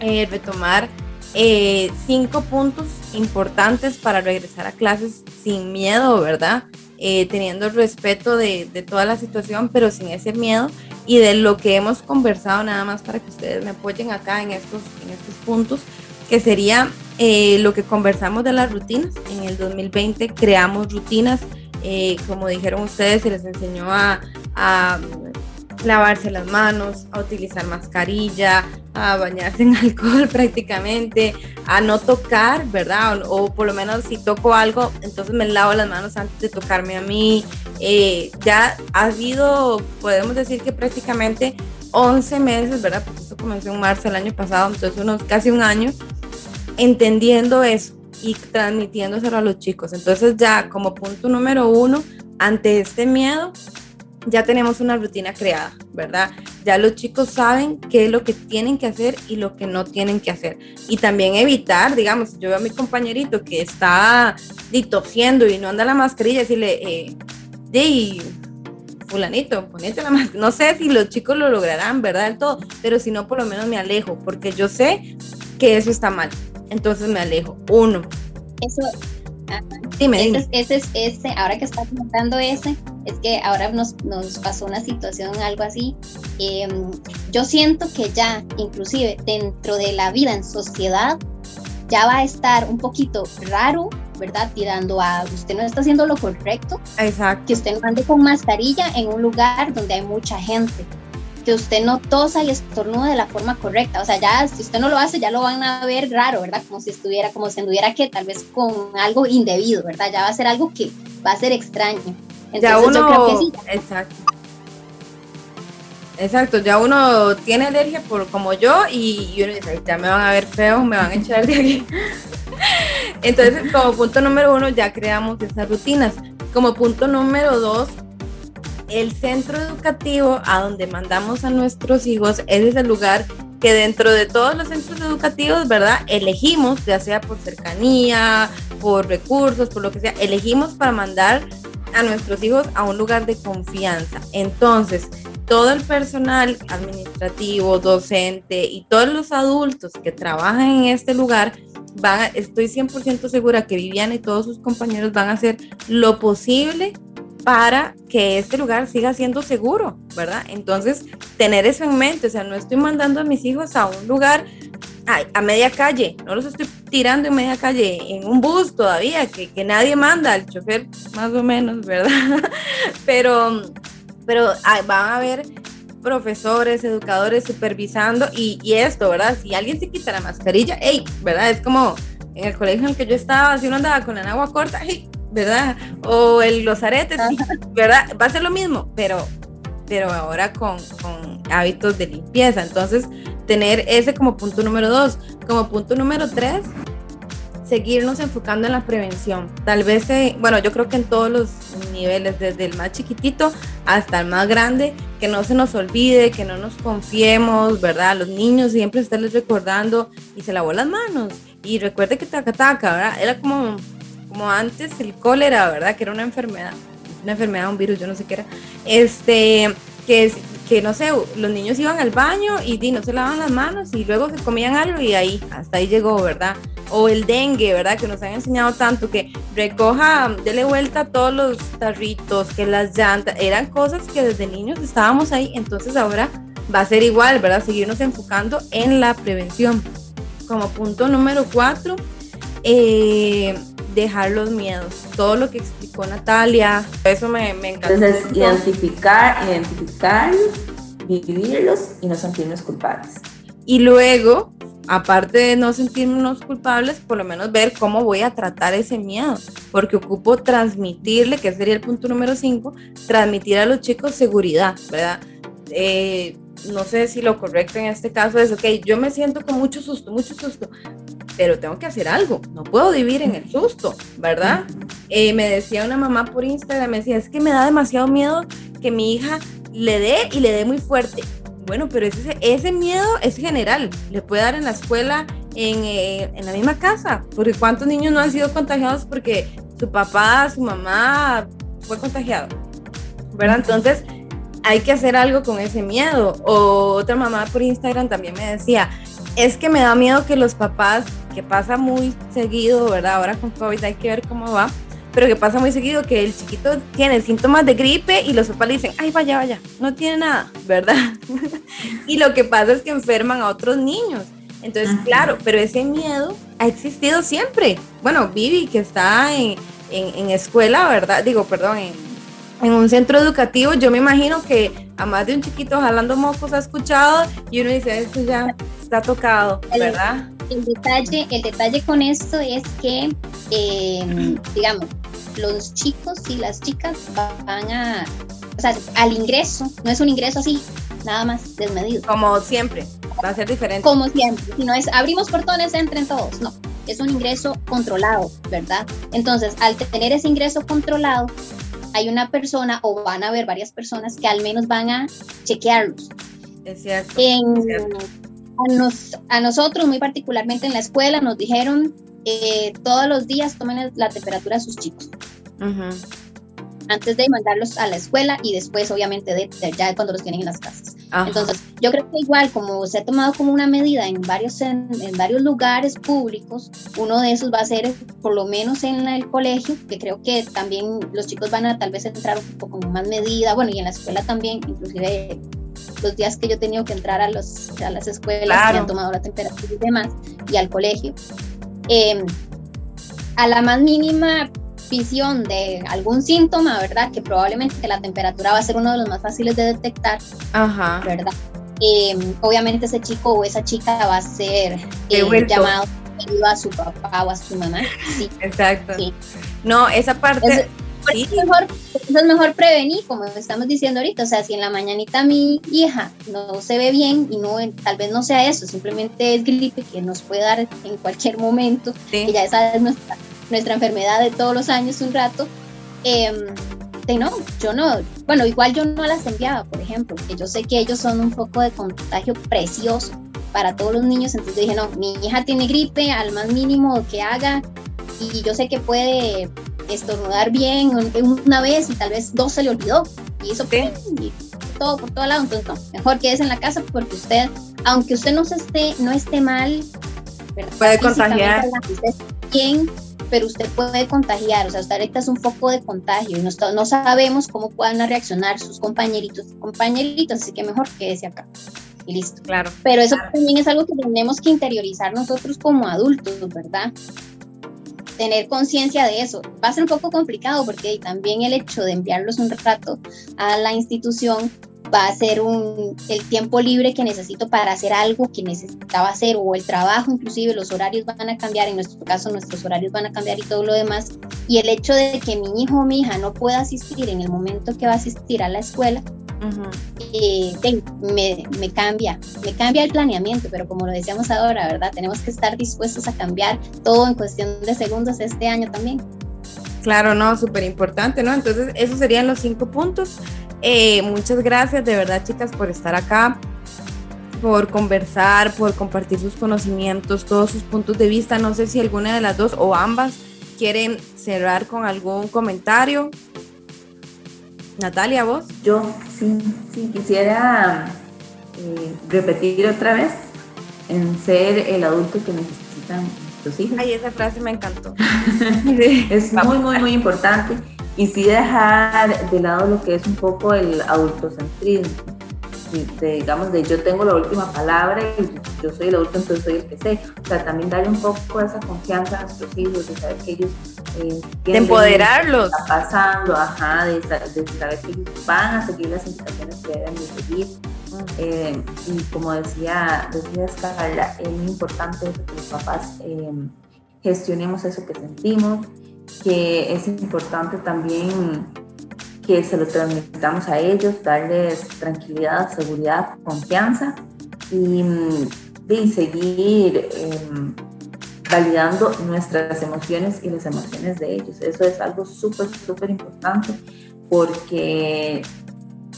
Speaker 1: eh, retomar eh, cinco puntos importantes para regresar a clases sin miedo, ¿verdad? Eh, teniendo el respeto de, toda la situación, pero sin ese miedo y de lo que hemos conversado nada más para que ustedes me apoyen acá en estos, en estos puntos, que sería eh, lo que conversamos de las rutinas. En el 2020 creamos rutinas, como dijeron ustedes, se les enseñó a lavarse las manos, a utilizar mascarilla, a bañarse en alcohol prácticamente, a no tocar, ¿verdad? O, por lo menos si toco algo, entonces me lavo las manos antes de tocarme a mí. Eh, ya ha habido, podemos decir que prácticamente 11 meses, ¿verdad? Porque esto comenzó en marzo del año pasado, entonces unos casi un año, entendiendo eso y transmitiéndoselo a los chicos. Entonces ya como punto número uno, ante este miedo, ya tenemos una rutina creada, ¿verdad? Ya los chicos saben qué es lo que tienen que hacer y lo que no tienen que hacer. Y también evitar, digamos, yo veo a mi compañerito que está ditosiendo y no anda la mascarilla, decirle, eh, de fulanito, ponete la mascarilla. No sé si los chicos lo lograrán, ¿verdad? Del todo, pero si no, por lo menos me alejo, porque yo sé que eso está mal. Entonces me alejo. Uno.
Speaker 2: Eso, ese, ese, ese, ahora que está comentando ese, es que ahora nos, nos pasó una situación, algo así. Em, yo siento que ya, inclusive dentro de la vida en sociedad, ya va a estar un poquito raro, ¿verdad? Tirando a usted no está haciendo lo correcto.
Speaker 1: Exacto.
Speaker 2: Que usted no ande con mascarilla en un lugar donde hay mucha gente que usted no tosa y estornude de la forma correcta. O sea, ya si usted no lo hace, ya lo van a ver raro, ¿verdad? Como si estuviera, como si anduviera que tal vez con algo indebido, ¿verdad? Ya va a ser algo que va a ser extraño.
Speaker 1: Entonces, ya uno, yo creo que sí. Exacto. Exacto, ya uno tiene alergia por como yo y, uno dice, ya me van a ver feo, me van a echar de aquí. Entonces, como punto número uno, ya creamos esas rutinas. Como punto número dos, el centro educativo a donde mandamos a nuestros hijos es el lugar que dentro de todos los centros educativos, ¿verdad? Elegimos, ya sea por cercanía, por recursos, por lo que sea, elegimos para mandar a nuestros hijos a un lugar de confianza. Entonces, todo el personal administrativo, docente y todos los adultos que trabajan en este lugar, van estoy 100% segura que Viviana y todos sus compañeros van a hacer lo posible para que este lugar siga siendo seguro, ¿verdad? Entonces, tener eso en mente, o sea, no estoy mandando a mis hijos a un lugar a, media calle, no los estoy tirando en media calle, en un bus todavía, que, que nadie manda, el chofer más o menos, ¿verdad? pero, pero van a haber profesores, educadores supervisando y, y, esto, ¿verdad? Si alguien se quita la mascarilla, hey, ¿verdad? Es como en el colegio en el que yo estaba, si uno andaba con el agua corta, hey, ¿verdad? O el, los aretes, ¿verdad? Va a ser lo mismo, pero, pero ahora con, con hábitos de limpieza. Entonces, tener ese como punto número dos. Como punto número tres, seguirnos enfocando en la prevención. Tal vez, eh, bueno, yo creo que en todos los niveles, desde el más chiquitito hasta el más grande, que no se nos olvide, que no nos confiemos, ¿verdad? los niños siempre estarles recordando y se lavó las manos. Y recuerde que taca taca, ¿verdad? Era como, como antes el cólera, ¿verdad? Que era una enfermedad, una enfermedad, un virus, yo no sé qué era. Este, que que no sé, los niños iban al baño y, no se lavaban las manos y luego se comían algo y ahí, hasta ahí llegó, ¿verdad? O el dengue, ¿verdad? Que nos han enseñado tanto que recoja, dele vuelta a todos los tarritos, que las llantas, eran cosas que desde niños estábamos ahí, entonces ahora va a ser igual, ¿verdad? Seguirnos enfocando en la prevención. Como punto número cuatro, eh, dejar los miedos. Todo lo que explicó Natalia, eso me, me encanta.
Speaker 3: Entonces, identificar, identificar, vivirlos y no sentirnos culpables.
Speaker 1: Y luego, aparte de no sentirnos culpables, por lo menos ver cómo voy a tratar ese miedo, porque ocupo transmitirle, que sería el punto número 5, transmitir a los chicos seguridad, ¿verdad? Eh, no sé si lo correcto en este caso es, ok, yo me siento con mucho susto, mucho susto, pero tengo que hacer algo, no puedo vivir en el susto, ¿verdad? Eh, me decía una mamá por Instagram, me decía, es que me da demasiado miedo que mi hija le dé y le dé muy fuerte. Bueno, pero ese, ese miedo es general, le puede dar en la escuela, en, eh, en la misma casa, porque cuántos niños no han sido contagiados porque su papá, su mamá fue contagiado, ¿verdad? Entonces, hay que hacer algo con ese miedo. O otra mamá por Instagram también me decía, es que me da miedo que los papás, que pasa muy seguido, ¿verdad? Ahora con COVID hay que ver cómo va, pero que pasa muy seguido que el chiquito tiene síntomas de gripe y los papás le dicen, ay, vaya, vaya, no tiene nada, ¿verdad? y lo que pasa es que enferman a otros niños. Entonces, claro, pero ese miedo ha existido siempre. Bueno, Vivi, que está en, en, en escuela, ¿verdad? Digo, perdón, en en un centro educativo, yo me imagino que a más de un chiquito jalando mocos ha escuchado y uno dice, esto ya está tocado, ¿verdad?
Speaker 2: El, detalle, el detalle con esto es que, em, digamos, los chicos y las chicas van a, o sea, al ingreso, no es un ingreso así, nada más desmedido.
Speaker 1: Como siempre, va a ser diferente.
Speaker 2: Como siempre, si no es abrimos portones, entren todos, no, es un ingreso controlado, ¿verdad? Entonces, al tener ese ingreso controlado, hay una persona o van a haber varias personas que al menos van a chequearlos.
Speaker 1: Es cierto.
Speaker 2: A, nosotros, muy particularmente en la escuela, nos dijeron eh, todos los días tomen la temperatura de sus chicos. Antes de mandarlos a la escuela y después, obviamente, de, ya cuando los tienen en las casas. Entonces, yo creo que igual como se ha tomado como una medida en varios, en, varios lugares públicos, uno de esos va a ser por lo menos en el colegio, que creo que también los chicos van a tal vez entrar un poco con más medida, bueno, y en la escuela también, inclusive los días que yo he tenido que entrar a, los, a las escuelas que han tomado la temperatura y demás, y al colegio. Em, a la más mínima visión de algún síntoma, ¿verdad? Que probablemente la temperatura va a ser uno de los más fáciles de detectar, Ajá. ¿verdad? Em, obviamente ese chico o esa chica va a ser eh, llamado a su papá o a su mamá. Sí.
Speaker 1: Exacto. No, esa parte...
Speaker 2: Es, mejor, es mejor prevenir, como estamos diciendo ahorita. O sea, si en la mañanita mi hija no se ve bien y no tal vez no sea eso, simplemente es gripe que nos puede dar en cualquier momento, que ya esa es nuestra nuestra enfermedad de todos los años un rato, eh, no, yo no, bueno, igual yo no las enviaba, por ejemplo, porque yo sé que ellos son un poco de contagio precioso, para todos los niños. Entonces dije, no, mi hija tiene gripe, al más mínimo que haga, y yo sé que puede estornudar bien una vez y tal vez dos se le olvidó. Y eso qué todo por todo lado. Entonces, no, mejor quédese en la casa porque usted, aunque usted no se esté, no esté mal,
Speaker 1: puede contagiar.
Speaker 2: Bien, pero usted puede contagiar, o sea, usted ahorita es un foco de contagio y no, no sabemos cómo puedan reaccionar sus compañeritos y compañeritas, así que mejor quédese acá. Y listo.
Speaker 1: Claro.
Speaker 2: Pero eso también es algo que tenemos que interiorizar nosotros como adultos, ¿verdad? tener conciencia de eso. Va a ser un poco complicado porque también el hecho de enviarlos un rato a la institución va a ser un, el tiempo libre que necesito para hacer algo que necesitaba hacer o el trabajo, inclusive los horarios van a cambiar, en nuestro caso nuestros horarios van a cambiar y todo lo demás. Y el hecho de que mi hijo o mi hija no pueda asistir en el momento que va a asistir a la escuela, eh, me, me, cambia, me cambia el planeamiento, pero como lo decíamos ahora, ¿verdad? Tenemos que estar dispuestos a cambiar todo en cuestión de segundos este año también.
Speaker 1: Claro, no, súper importante, ¿no? Entonces, esos serían los cinco puntos. Eh, muchas gracias, de verdad, chicas, por estar acá, por conversar, por compartir sus conocimientos, todos sus puntos de vista. No sé si alguna de las dos o ambas quieren cerrar con algún comentario. Natalia, vos.
Speaker 3: Yo sí, sí, quisiera eh, repetir otra vez en ser el adulto que necesitan nuestros hijos.
Speaker 1: Ay, esa frase me encantó.
Speaker 3: es muy, muy, muy importante. Y sí dejar de lado lo que es un poco el adultocentrismo. De, digamos, de yo tengo la última palabra y yo soy el adulto, entonces soy el que sé. O sea, también darle un poco esa confianza a nuestros hijos, de saber que ellos
Speaker 1: eh, de empoderarlos.
Speaker 3: Está pasando, ajá, de, saber que ellos van a seguir las indicaciones que deben de seguir. Eh, y como decía, decía Carla, es muy importante que los papás eh, gestionemos eso que sentimos, que es importante también que se lo transmitamos a ellos, darles tranquilidad, seguridad, confianza y, mm, y seguir validando nuestras emociones y las emociones de ellos. Eso es algo súper, súper importante porque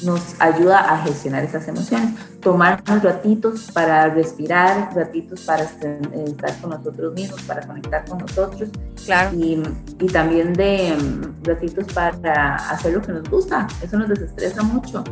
Speaker 3: nos ayuda a gestionar esas emociones. Tomar unos ratitos para respirar, ratitos para eh, estar con nosotros mismos, para conectar con nosotros.
Speaker 1: Claro.
Speaker 3: Y, y también de mm, ratitos para hacer lo que nos gusta. Eso nos desestresa mucho.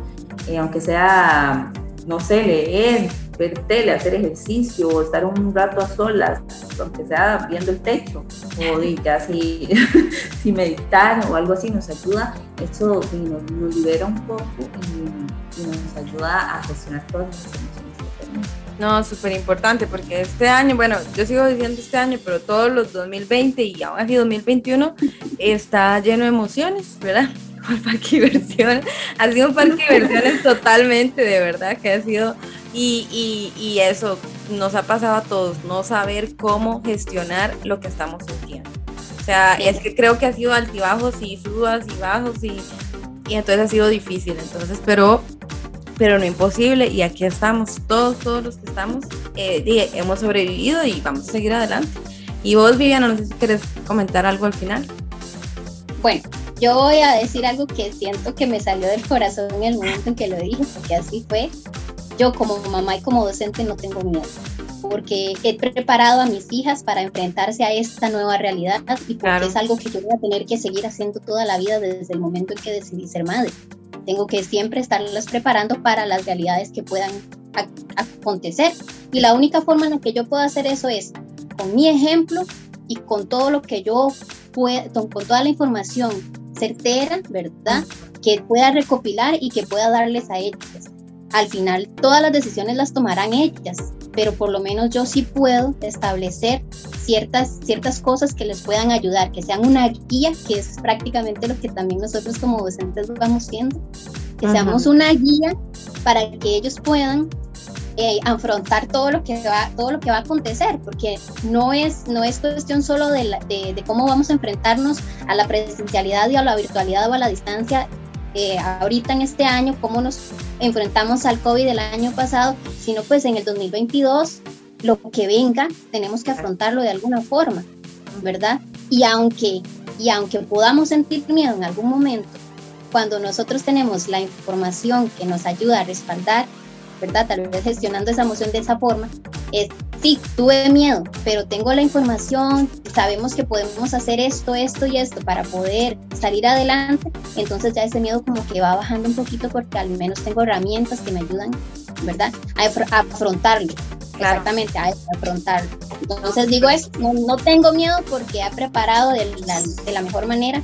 Speaker 3: Eh, aunque sea, no sé, leer, ver tele, hacer ejercicio o estar un rato a solas, aunque sea viendo el techo, o ya si, si meditar o algo así nos ayuda, eso nos, libera un poco y, nos ayuda a gestionar todas las emociones que tenemos.
Speaker 1: No, súper importante porque este año, bueno, yo sigo diciendo este año, pero todos los 2020 y aún así 2021 está lleno de emociones, ¿verdad? El parque diversiones. Ha sido un parque diversiones totalmente, de verdad, que ha sido y, y, eso nos ha pasado a todos, no saber cómo gestionar lo que estamos sintiendo. O sea, es que creo que ha sido altibajos y sudas y bajos y, y entonces ha sido difícil. Entonces, pero, pero no imposible y aquí estamos, todos, todos los que estamos, eh, hemos sobrevivido y vamos a seguir adelante. Y vos, Viviana, no sé si quieres comentar algo al final.
Speaker 2: Bueno, yo voy a decir algo que siento que me salió del corazón en el momento en que lo dije, porque así fue yo como mamá y como docente no tengo miedo, porque he preparado a mis hijas para enfrentarse a esta nueva realidad y porque es algo que yo voy a tener que seguir haciendo toda la vida desde el momento en que decidí ser madre. Tengo que siempre estarlas preparando para las realidades que puedan acontecer. Y la única forma en la que yo puedo hacer eso es con mi ejemplo y con todo lo que yo con toda la información certera, ¿verdad? Que pueda recopilar y que pueda darles a ellas al final todas las decisiones las tomarán ellas, pero por lo menos yo sí puedo establecer ciertas, ciertas cosas que les puedan ayudar, que sean una guía, que es prácticamente lo que también nosotros como docentes vamos siendo, que seamos una guía para que ellos puedan eh, afrontar todo lo que va todo lo que va a acontecer porque no es no es cuestión solo de, de, cómo vamos a enfrentarnos a la presencialidad y a la virtualidad o a la distancia eh, ahorita en este año, cómo nos enfrentamos al COVID del año pasado, sino pues en el 2022, lo que venga, tenemos que afrontarlo de alguna forma, ¿verdad? Y aunque, y aunque podamos sentir miedo en algún momento, cuando nosotros tenemos la información que nos ayuda a respaldar ¿verdad? Tal vez gestionando esa emoción de esa forma, es, sí, tuve miedo, pero tengo la información, sabemos que podemos hacer esto, esto y esto para poder salir adelante, entonces ya ese miedo como que va bajando un poquito porque al menos tengo herramientas que me ayudan, ¿verdad? A, afrontarlo. Exactamente, a afrontarlo. Entonces digo eso, no, tengo miedo porque he preparado de la, de la mejor manera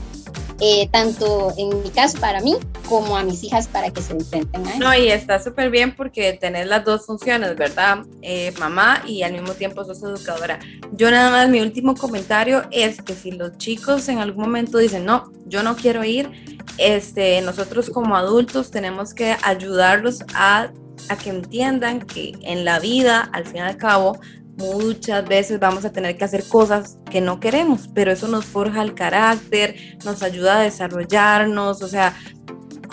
Speaker 2: eh, tanto en mi caso para mí como a mis hijas para que se enfrenten a
Speaker 1: No, y está súper bien porque tenés las dos funciones, ¿verdad? Eh, mamá y al mismo tiempo sos educadora. Yo nada más, mi último comentario es que si los chicos en algún momento dicen, no, yo no quiero ir, este, nosotros como adultos tenemos que ayudarlos a, a que entiendan que en la vida, al fin y al cabo, muchas veces vamos a tener que hacer cosas que no queremos, pero eso nos forja el carácter, nos ayuda a desarrollarnos, o sea,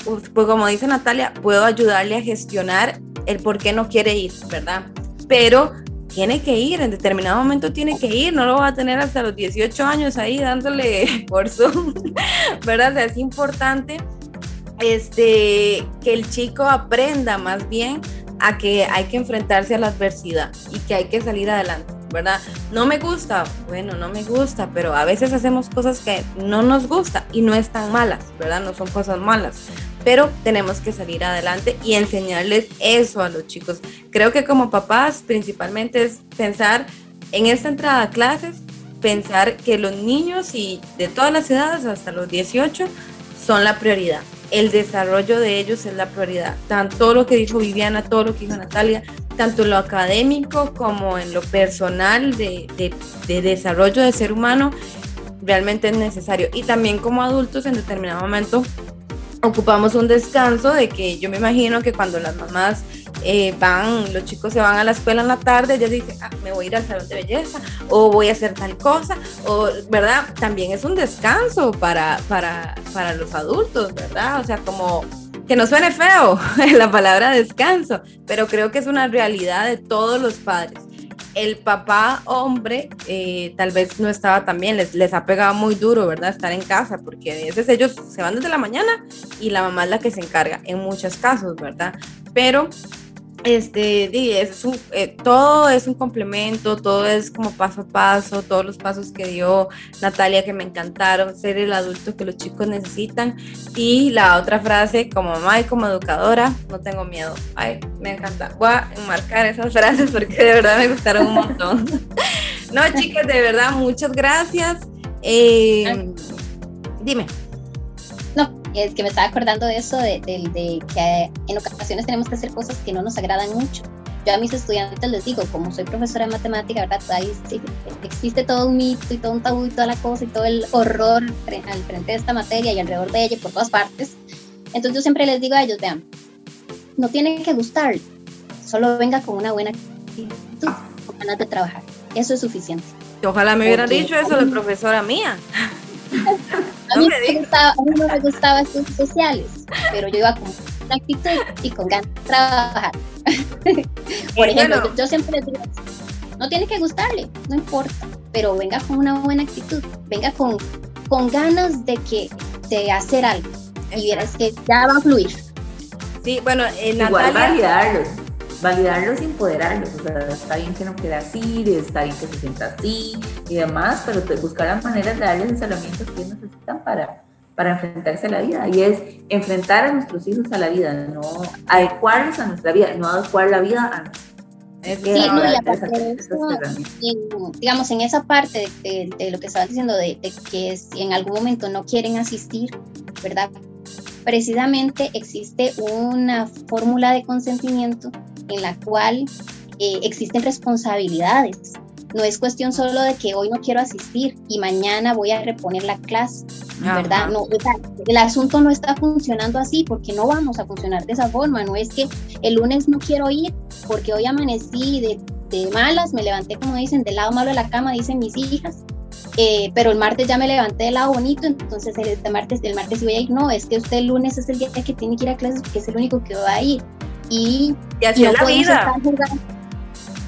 Speaker 1: pues, pues como dice Natalia, puedo ayudarle a gestionar el por qué no quiere ir, ¿verdad? Pero tiene que ir, en determinado momento tiene que ir, no lo va a tener hasta los 18 años ahí dándole por Zoom, ¿verdad? O sea, es importante este, que el chico aprenda más bien a que hay que enfrentarse a la adversidad y que hay que salir adelante, ¿verdad? No me gusta, bueno, no me gusta, pero a veces hacemos cosas que no nos gusta y no están malas, ¿verdad? No son cosas malas, pero tenemos que salir adelante y enseñarles eso a los chicos. Creo que como papás principalmente es pensar en esta entrada a clases, pensar que los niños y de todas las edades hasta los 18 son la prioridad el desarrollo de ellos es la prioridad. Tanto lo que dijo Viviana, todo lo que dijo Natalia, tanto en lo académico como en lo personal de, de, desarrollo de ser humano, realmente es necesario. Y también como adultos en determinado momento ocupamos un descanso de que yo me imagino que cuando las mamás eh, van, los chicos se van a la escuela en la tarde, ellos dicen, ah, me voy a ir al salón de belleza o voy a hacer tal cosa, o, ¿verdad? También es un descanso para, para, para los adultos, ¿verdad? O sea, como que no suene feo la palabra descanso, pero creo que es una realidad de todos los padres. El papá hombre eh, tal vez no estaba tan bien, les, les ha pegado muy duro, ¿verdad? Estar en casa, porque a veces ellos se van desde la mañana y la mamá es la que se encarga, en muchos casos, ¿verdad? Pero este, es eh, todo es un complemento, todo es como paso a paso, todos los pasos que dio Natalia que me encantaron, ser el adulto que los chicos necesitan. Y la otra frase, como mamá y como educadora, no tengo miedo. Ay, me encanta. Voy a enmarcar esas frases porque de verdad me gustaron un montón. no, chicas, de verdad, muchas gracias. Eh, dime
Speaker 2: es que me estaba acordando de eso, de, que en ocasiones tenemos que hacer cosas que no nos agradan mucho. Yo a mis estudiantes les digo, como soy profesora de matemática, ¿verdad? Ahí existe todo un mito y todo un tabú y toda la cosa y todo el horror al frente de esta materia y alrededor de ella por todas partes. Entonces yo siempre les digo a ellos, vean, no tiene que gustar, solo venga con una buena actitud, con ganas de trabajar. Eso es suficiente.
Speaker 1: Ojalá me hubiera dicho eso de profesora mía.
Speaker 2: A mí, me gustaba, a mí no me gustaba estudios sociales, pero yo iba con una actitud y con ganas de trabajar. Por ejemplo, yo, siempre digo, no tiene que gustarle, no importa, pero venga con una buena actitud, venga con, con ganas de que de hacer algo y vieras que ya va a fluir.
Speaker 1: Sí, bueno,
Speaker 3: en Igual validarlos, validarlos y empoderarlos. O sea, está bien que no quede así, está bien que se sienta así y demás, pero buscar las maneras de darles los herramientas que necesitan para, para enfrentarse a la vida. Y es enfrentar a nuestros hijos a la vida, no adecuarlos a nuestra vida, no adecuar la vida a
Speaker 2: digamos, en esa parte de, lo que estabas diciendo, de, de, que si en algún momento no quieren asistir, ¿verdad? Precisamente existe una fórmula de consentimiento en la cual eh, existen responsabilidades. No es cuestión solo de que hoy no quiero asistir y mañana voy a reponer la clase, ¿verdad? No, el asunto no está funcionando así porque no vamos a funcionar de esa forma. No es que el lunes no quiero ir porque hoy amanecí de, de malas, me levanté, como dicen, del lado malo de la cama, dicen mis hijas, eh, pero el martes ya me levanté del lado bonito, entonces el martes, el martes voy a ir, no, es que usted el lunes es el día que tiene que ir a clases porque es el único que va a ir y,
Speaker 1: no la vida.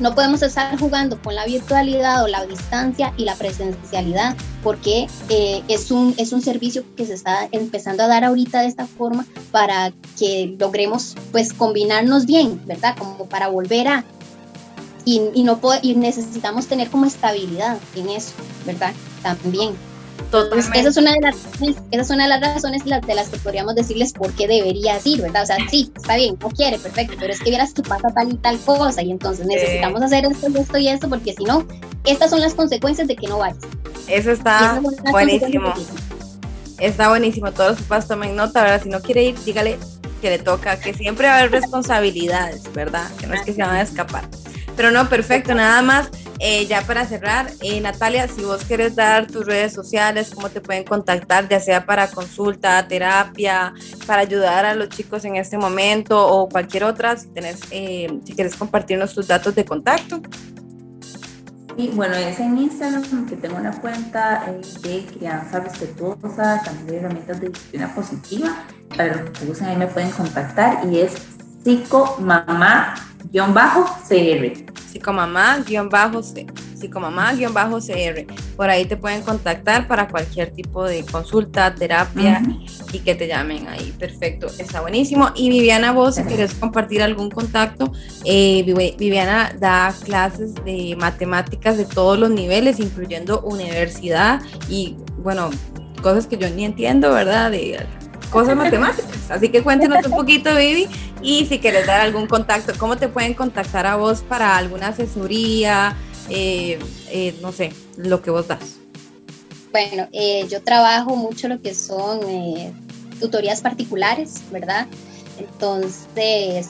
Speaker 2: no podemos estar jugando con la virtualidad o la distancia y la presencialidad. porque eh, es, un, es un servicio que se está empezando a dar ahorita de esta forma para que logremos pues combinarnos bien, ¿verdad? Como para volver a... Y, y no y necesitamos tener como estabilidad en eso, ¿verdad? También. Totalmente. esa es una de las esa es una de las razones de las que podríamos decirles por qué deberías ir, ¿verdad? O sea, sí, está bien, no quiere, perfecto, pero es que vieras que pasa tal y tal cosa y entonces necesitamos hacer esto y esto y esto porque si no, estas son las consecuencias de que no vayas.
Speaker 1: Eso está buenísimo. Está buenísimo, todos los papás tomen nota, ¿verdad? Si no quiere ir, dígale que le toca, que siempre va a haber responsabilidades, ¿verdad? Que no es que se van a escapar. Pero no, perfecto, nada más eh, ya para cerrar, eh, Natalia, si vos quieres dar tus redes sociales, cómo te pueden contactar, ya sea para consulta, terapia, para ayudar a los chicos en este momento o cualquier otra, si, tenés, eh, si quieres compartirnos tus datos de contacto.
Speaker 3: Y bueno, es en Instagram que tengo una cuenta de crianza respetuosa, también de herramientas de disciplina positiva. Para los que usen ahí me pueden contactar y es psicomamá-cr
Speaker 1: psicomamá-c, psicomamá-cr. Por ahí te pueden contactar para cualquier tipo de consulta, terapia y que te llamen ahí. Perfecto, está buenísimo. Y Viviana, vos si quieres compartir algún contacto, eh, Viviana da clases de matemáticas de todos los niveles, incluyendo universidad y, bueno, cosas que yo ni entiendo, ¿verdad? De cosas matemáticas. Así que cuéntenos un poquito, Vivi, y si quieres dar algún contacto, ¿cómo te pueden contactar a vos para alguna asesoría? Eh, eh, no sé, lo que vos das.
Speaker 2: Bueno, eh, yo trabajo mucho lo que son tutorías particulares, ¿verdad? Entonces,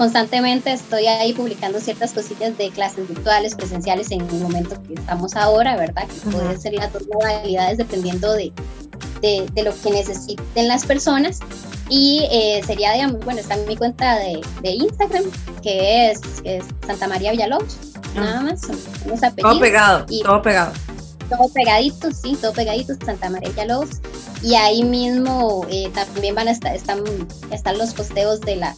Speaker 2: constantemente estoy ahí publicando ciertas cosillas de clases virtuales, presenciales en el momento que estamos ahora, ¿verdad? Que puede ser las dos modalidades dependiendo de, de, lo que necesiten las personas. Y eh, sería, digamos, bueno, está en mi cuenta de, de Instagram, que es, Santa María Villalobos, ah. nada más,
Speaker 1: Todo pegado, y, todo pegado.
Speaker 2: Todo pegadito, sí, todo pegadito, Santa María Villalobos. Y ahí mismo eh, también van a estar, están, están los posteos de las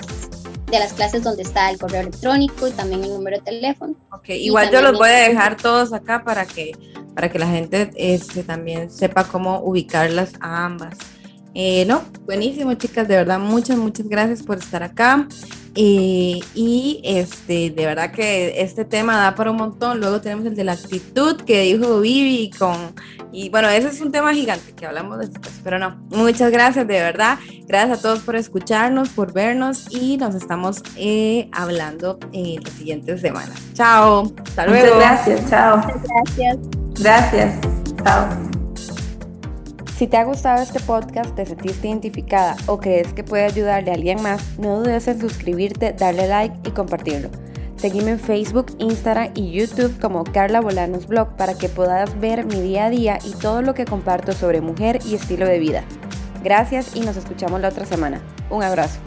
Speaker 2: de las clases donde está el correo electrónico y también el número de teléfono.
Speaker 1: Ok, igual yo los voy a dejar todos acá para que para que la gente este, también sepa cómo ubicarlas a ambas. Eh, no, buenísimo, chicas, de verdad, muchas, muchas gracias por estar acá. Eh, y este, de verdad que este tema da para un montón. Luego tenemos el de la actitud que dijo Vivi con, y bueno, ese es un tema gigante que hablamos después, pero no, muchas gracias, de verdad. Gracias a todos por escucharnos, por vernos y nos estamos eh, hablando en las siguientes semanas. Chao, hasta luego.
Speaker 3: gracias, chao.
Speaker 2: gracias.
Speaker 3: Gracias. Chao.
Speaker 1: Si te ha gustado este podcast, te sentiste identificada o crees que puede ayudarle a alguien más, no dudes en suscribirte, darle like y compartirlo. Seguime en Facebook, Instagram y YouTube como Carla Bolanos Blog para que puedas ver mi día a día y todo lo que comparto sobre mujer y estilo de vida. Gracias y nos escuchamos la otra semana. Un abrazo.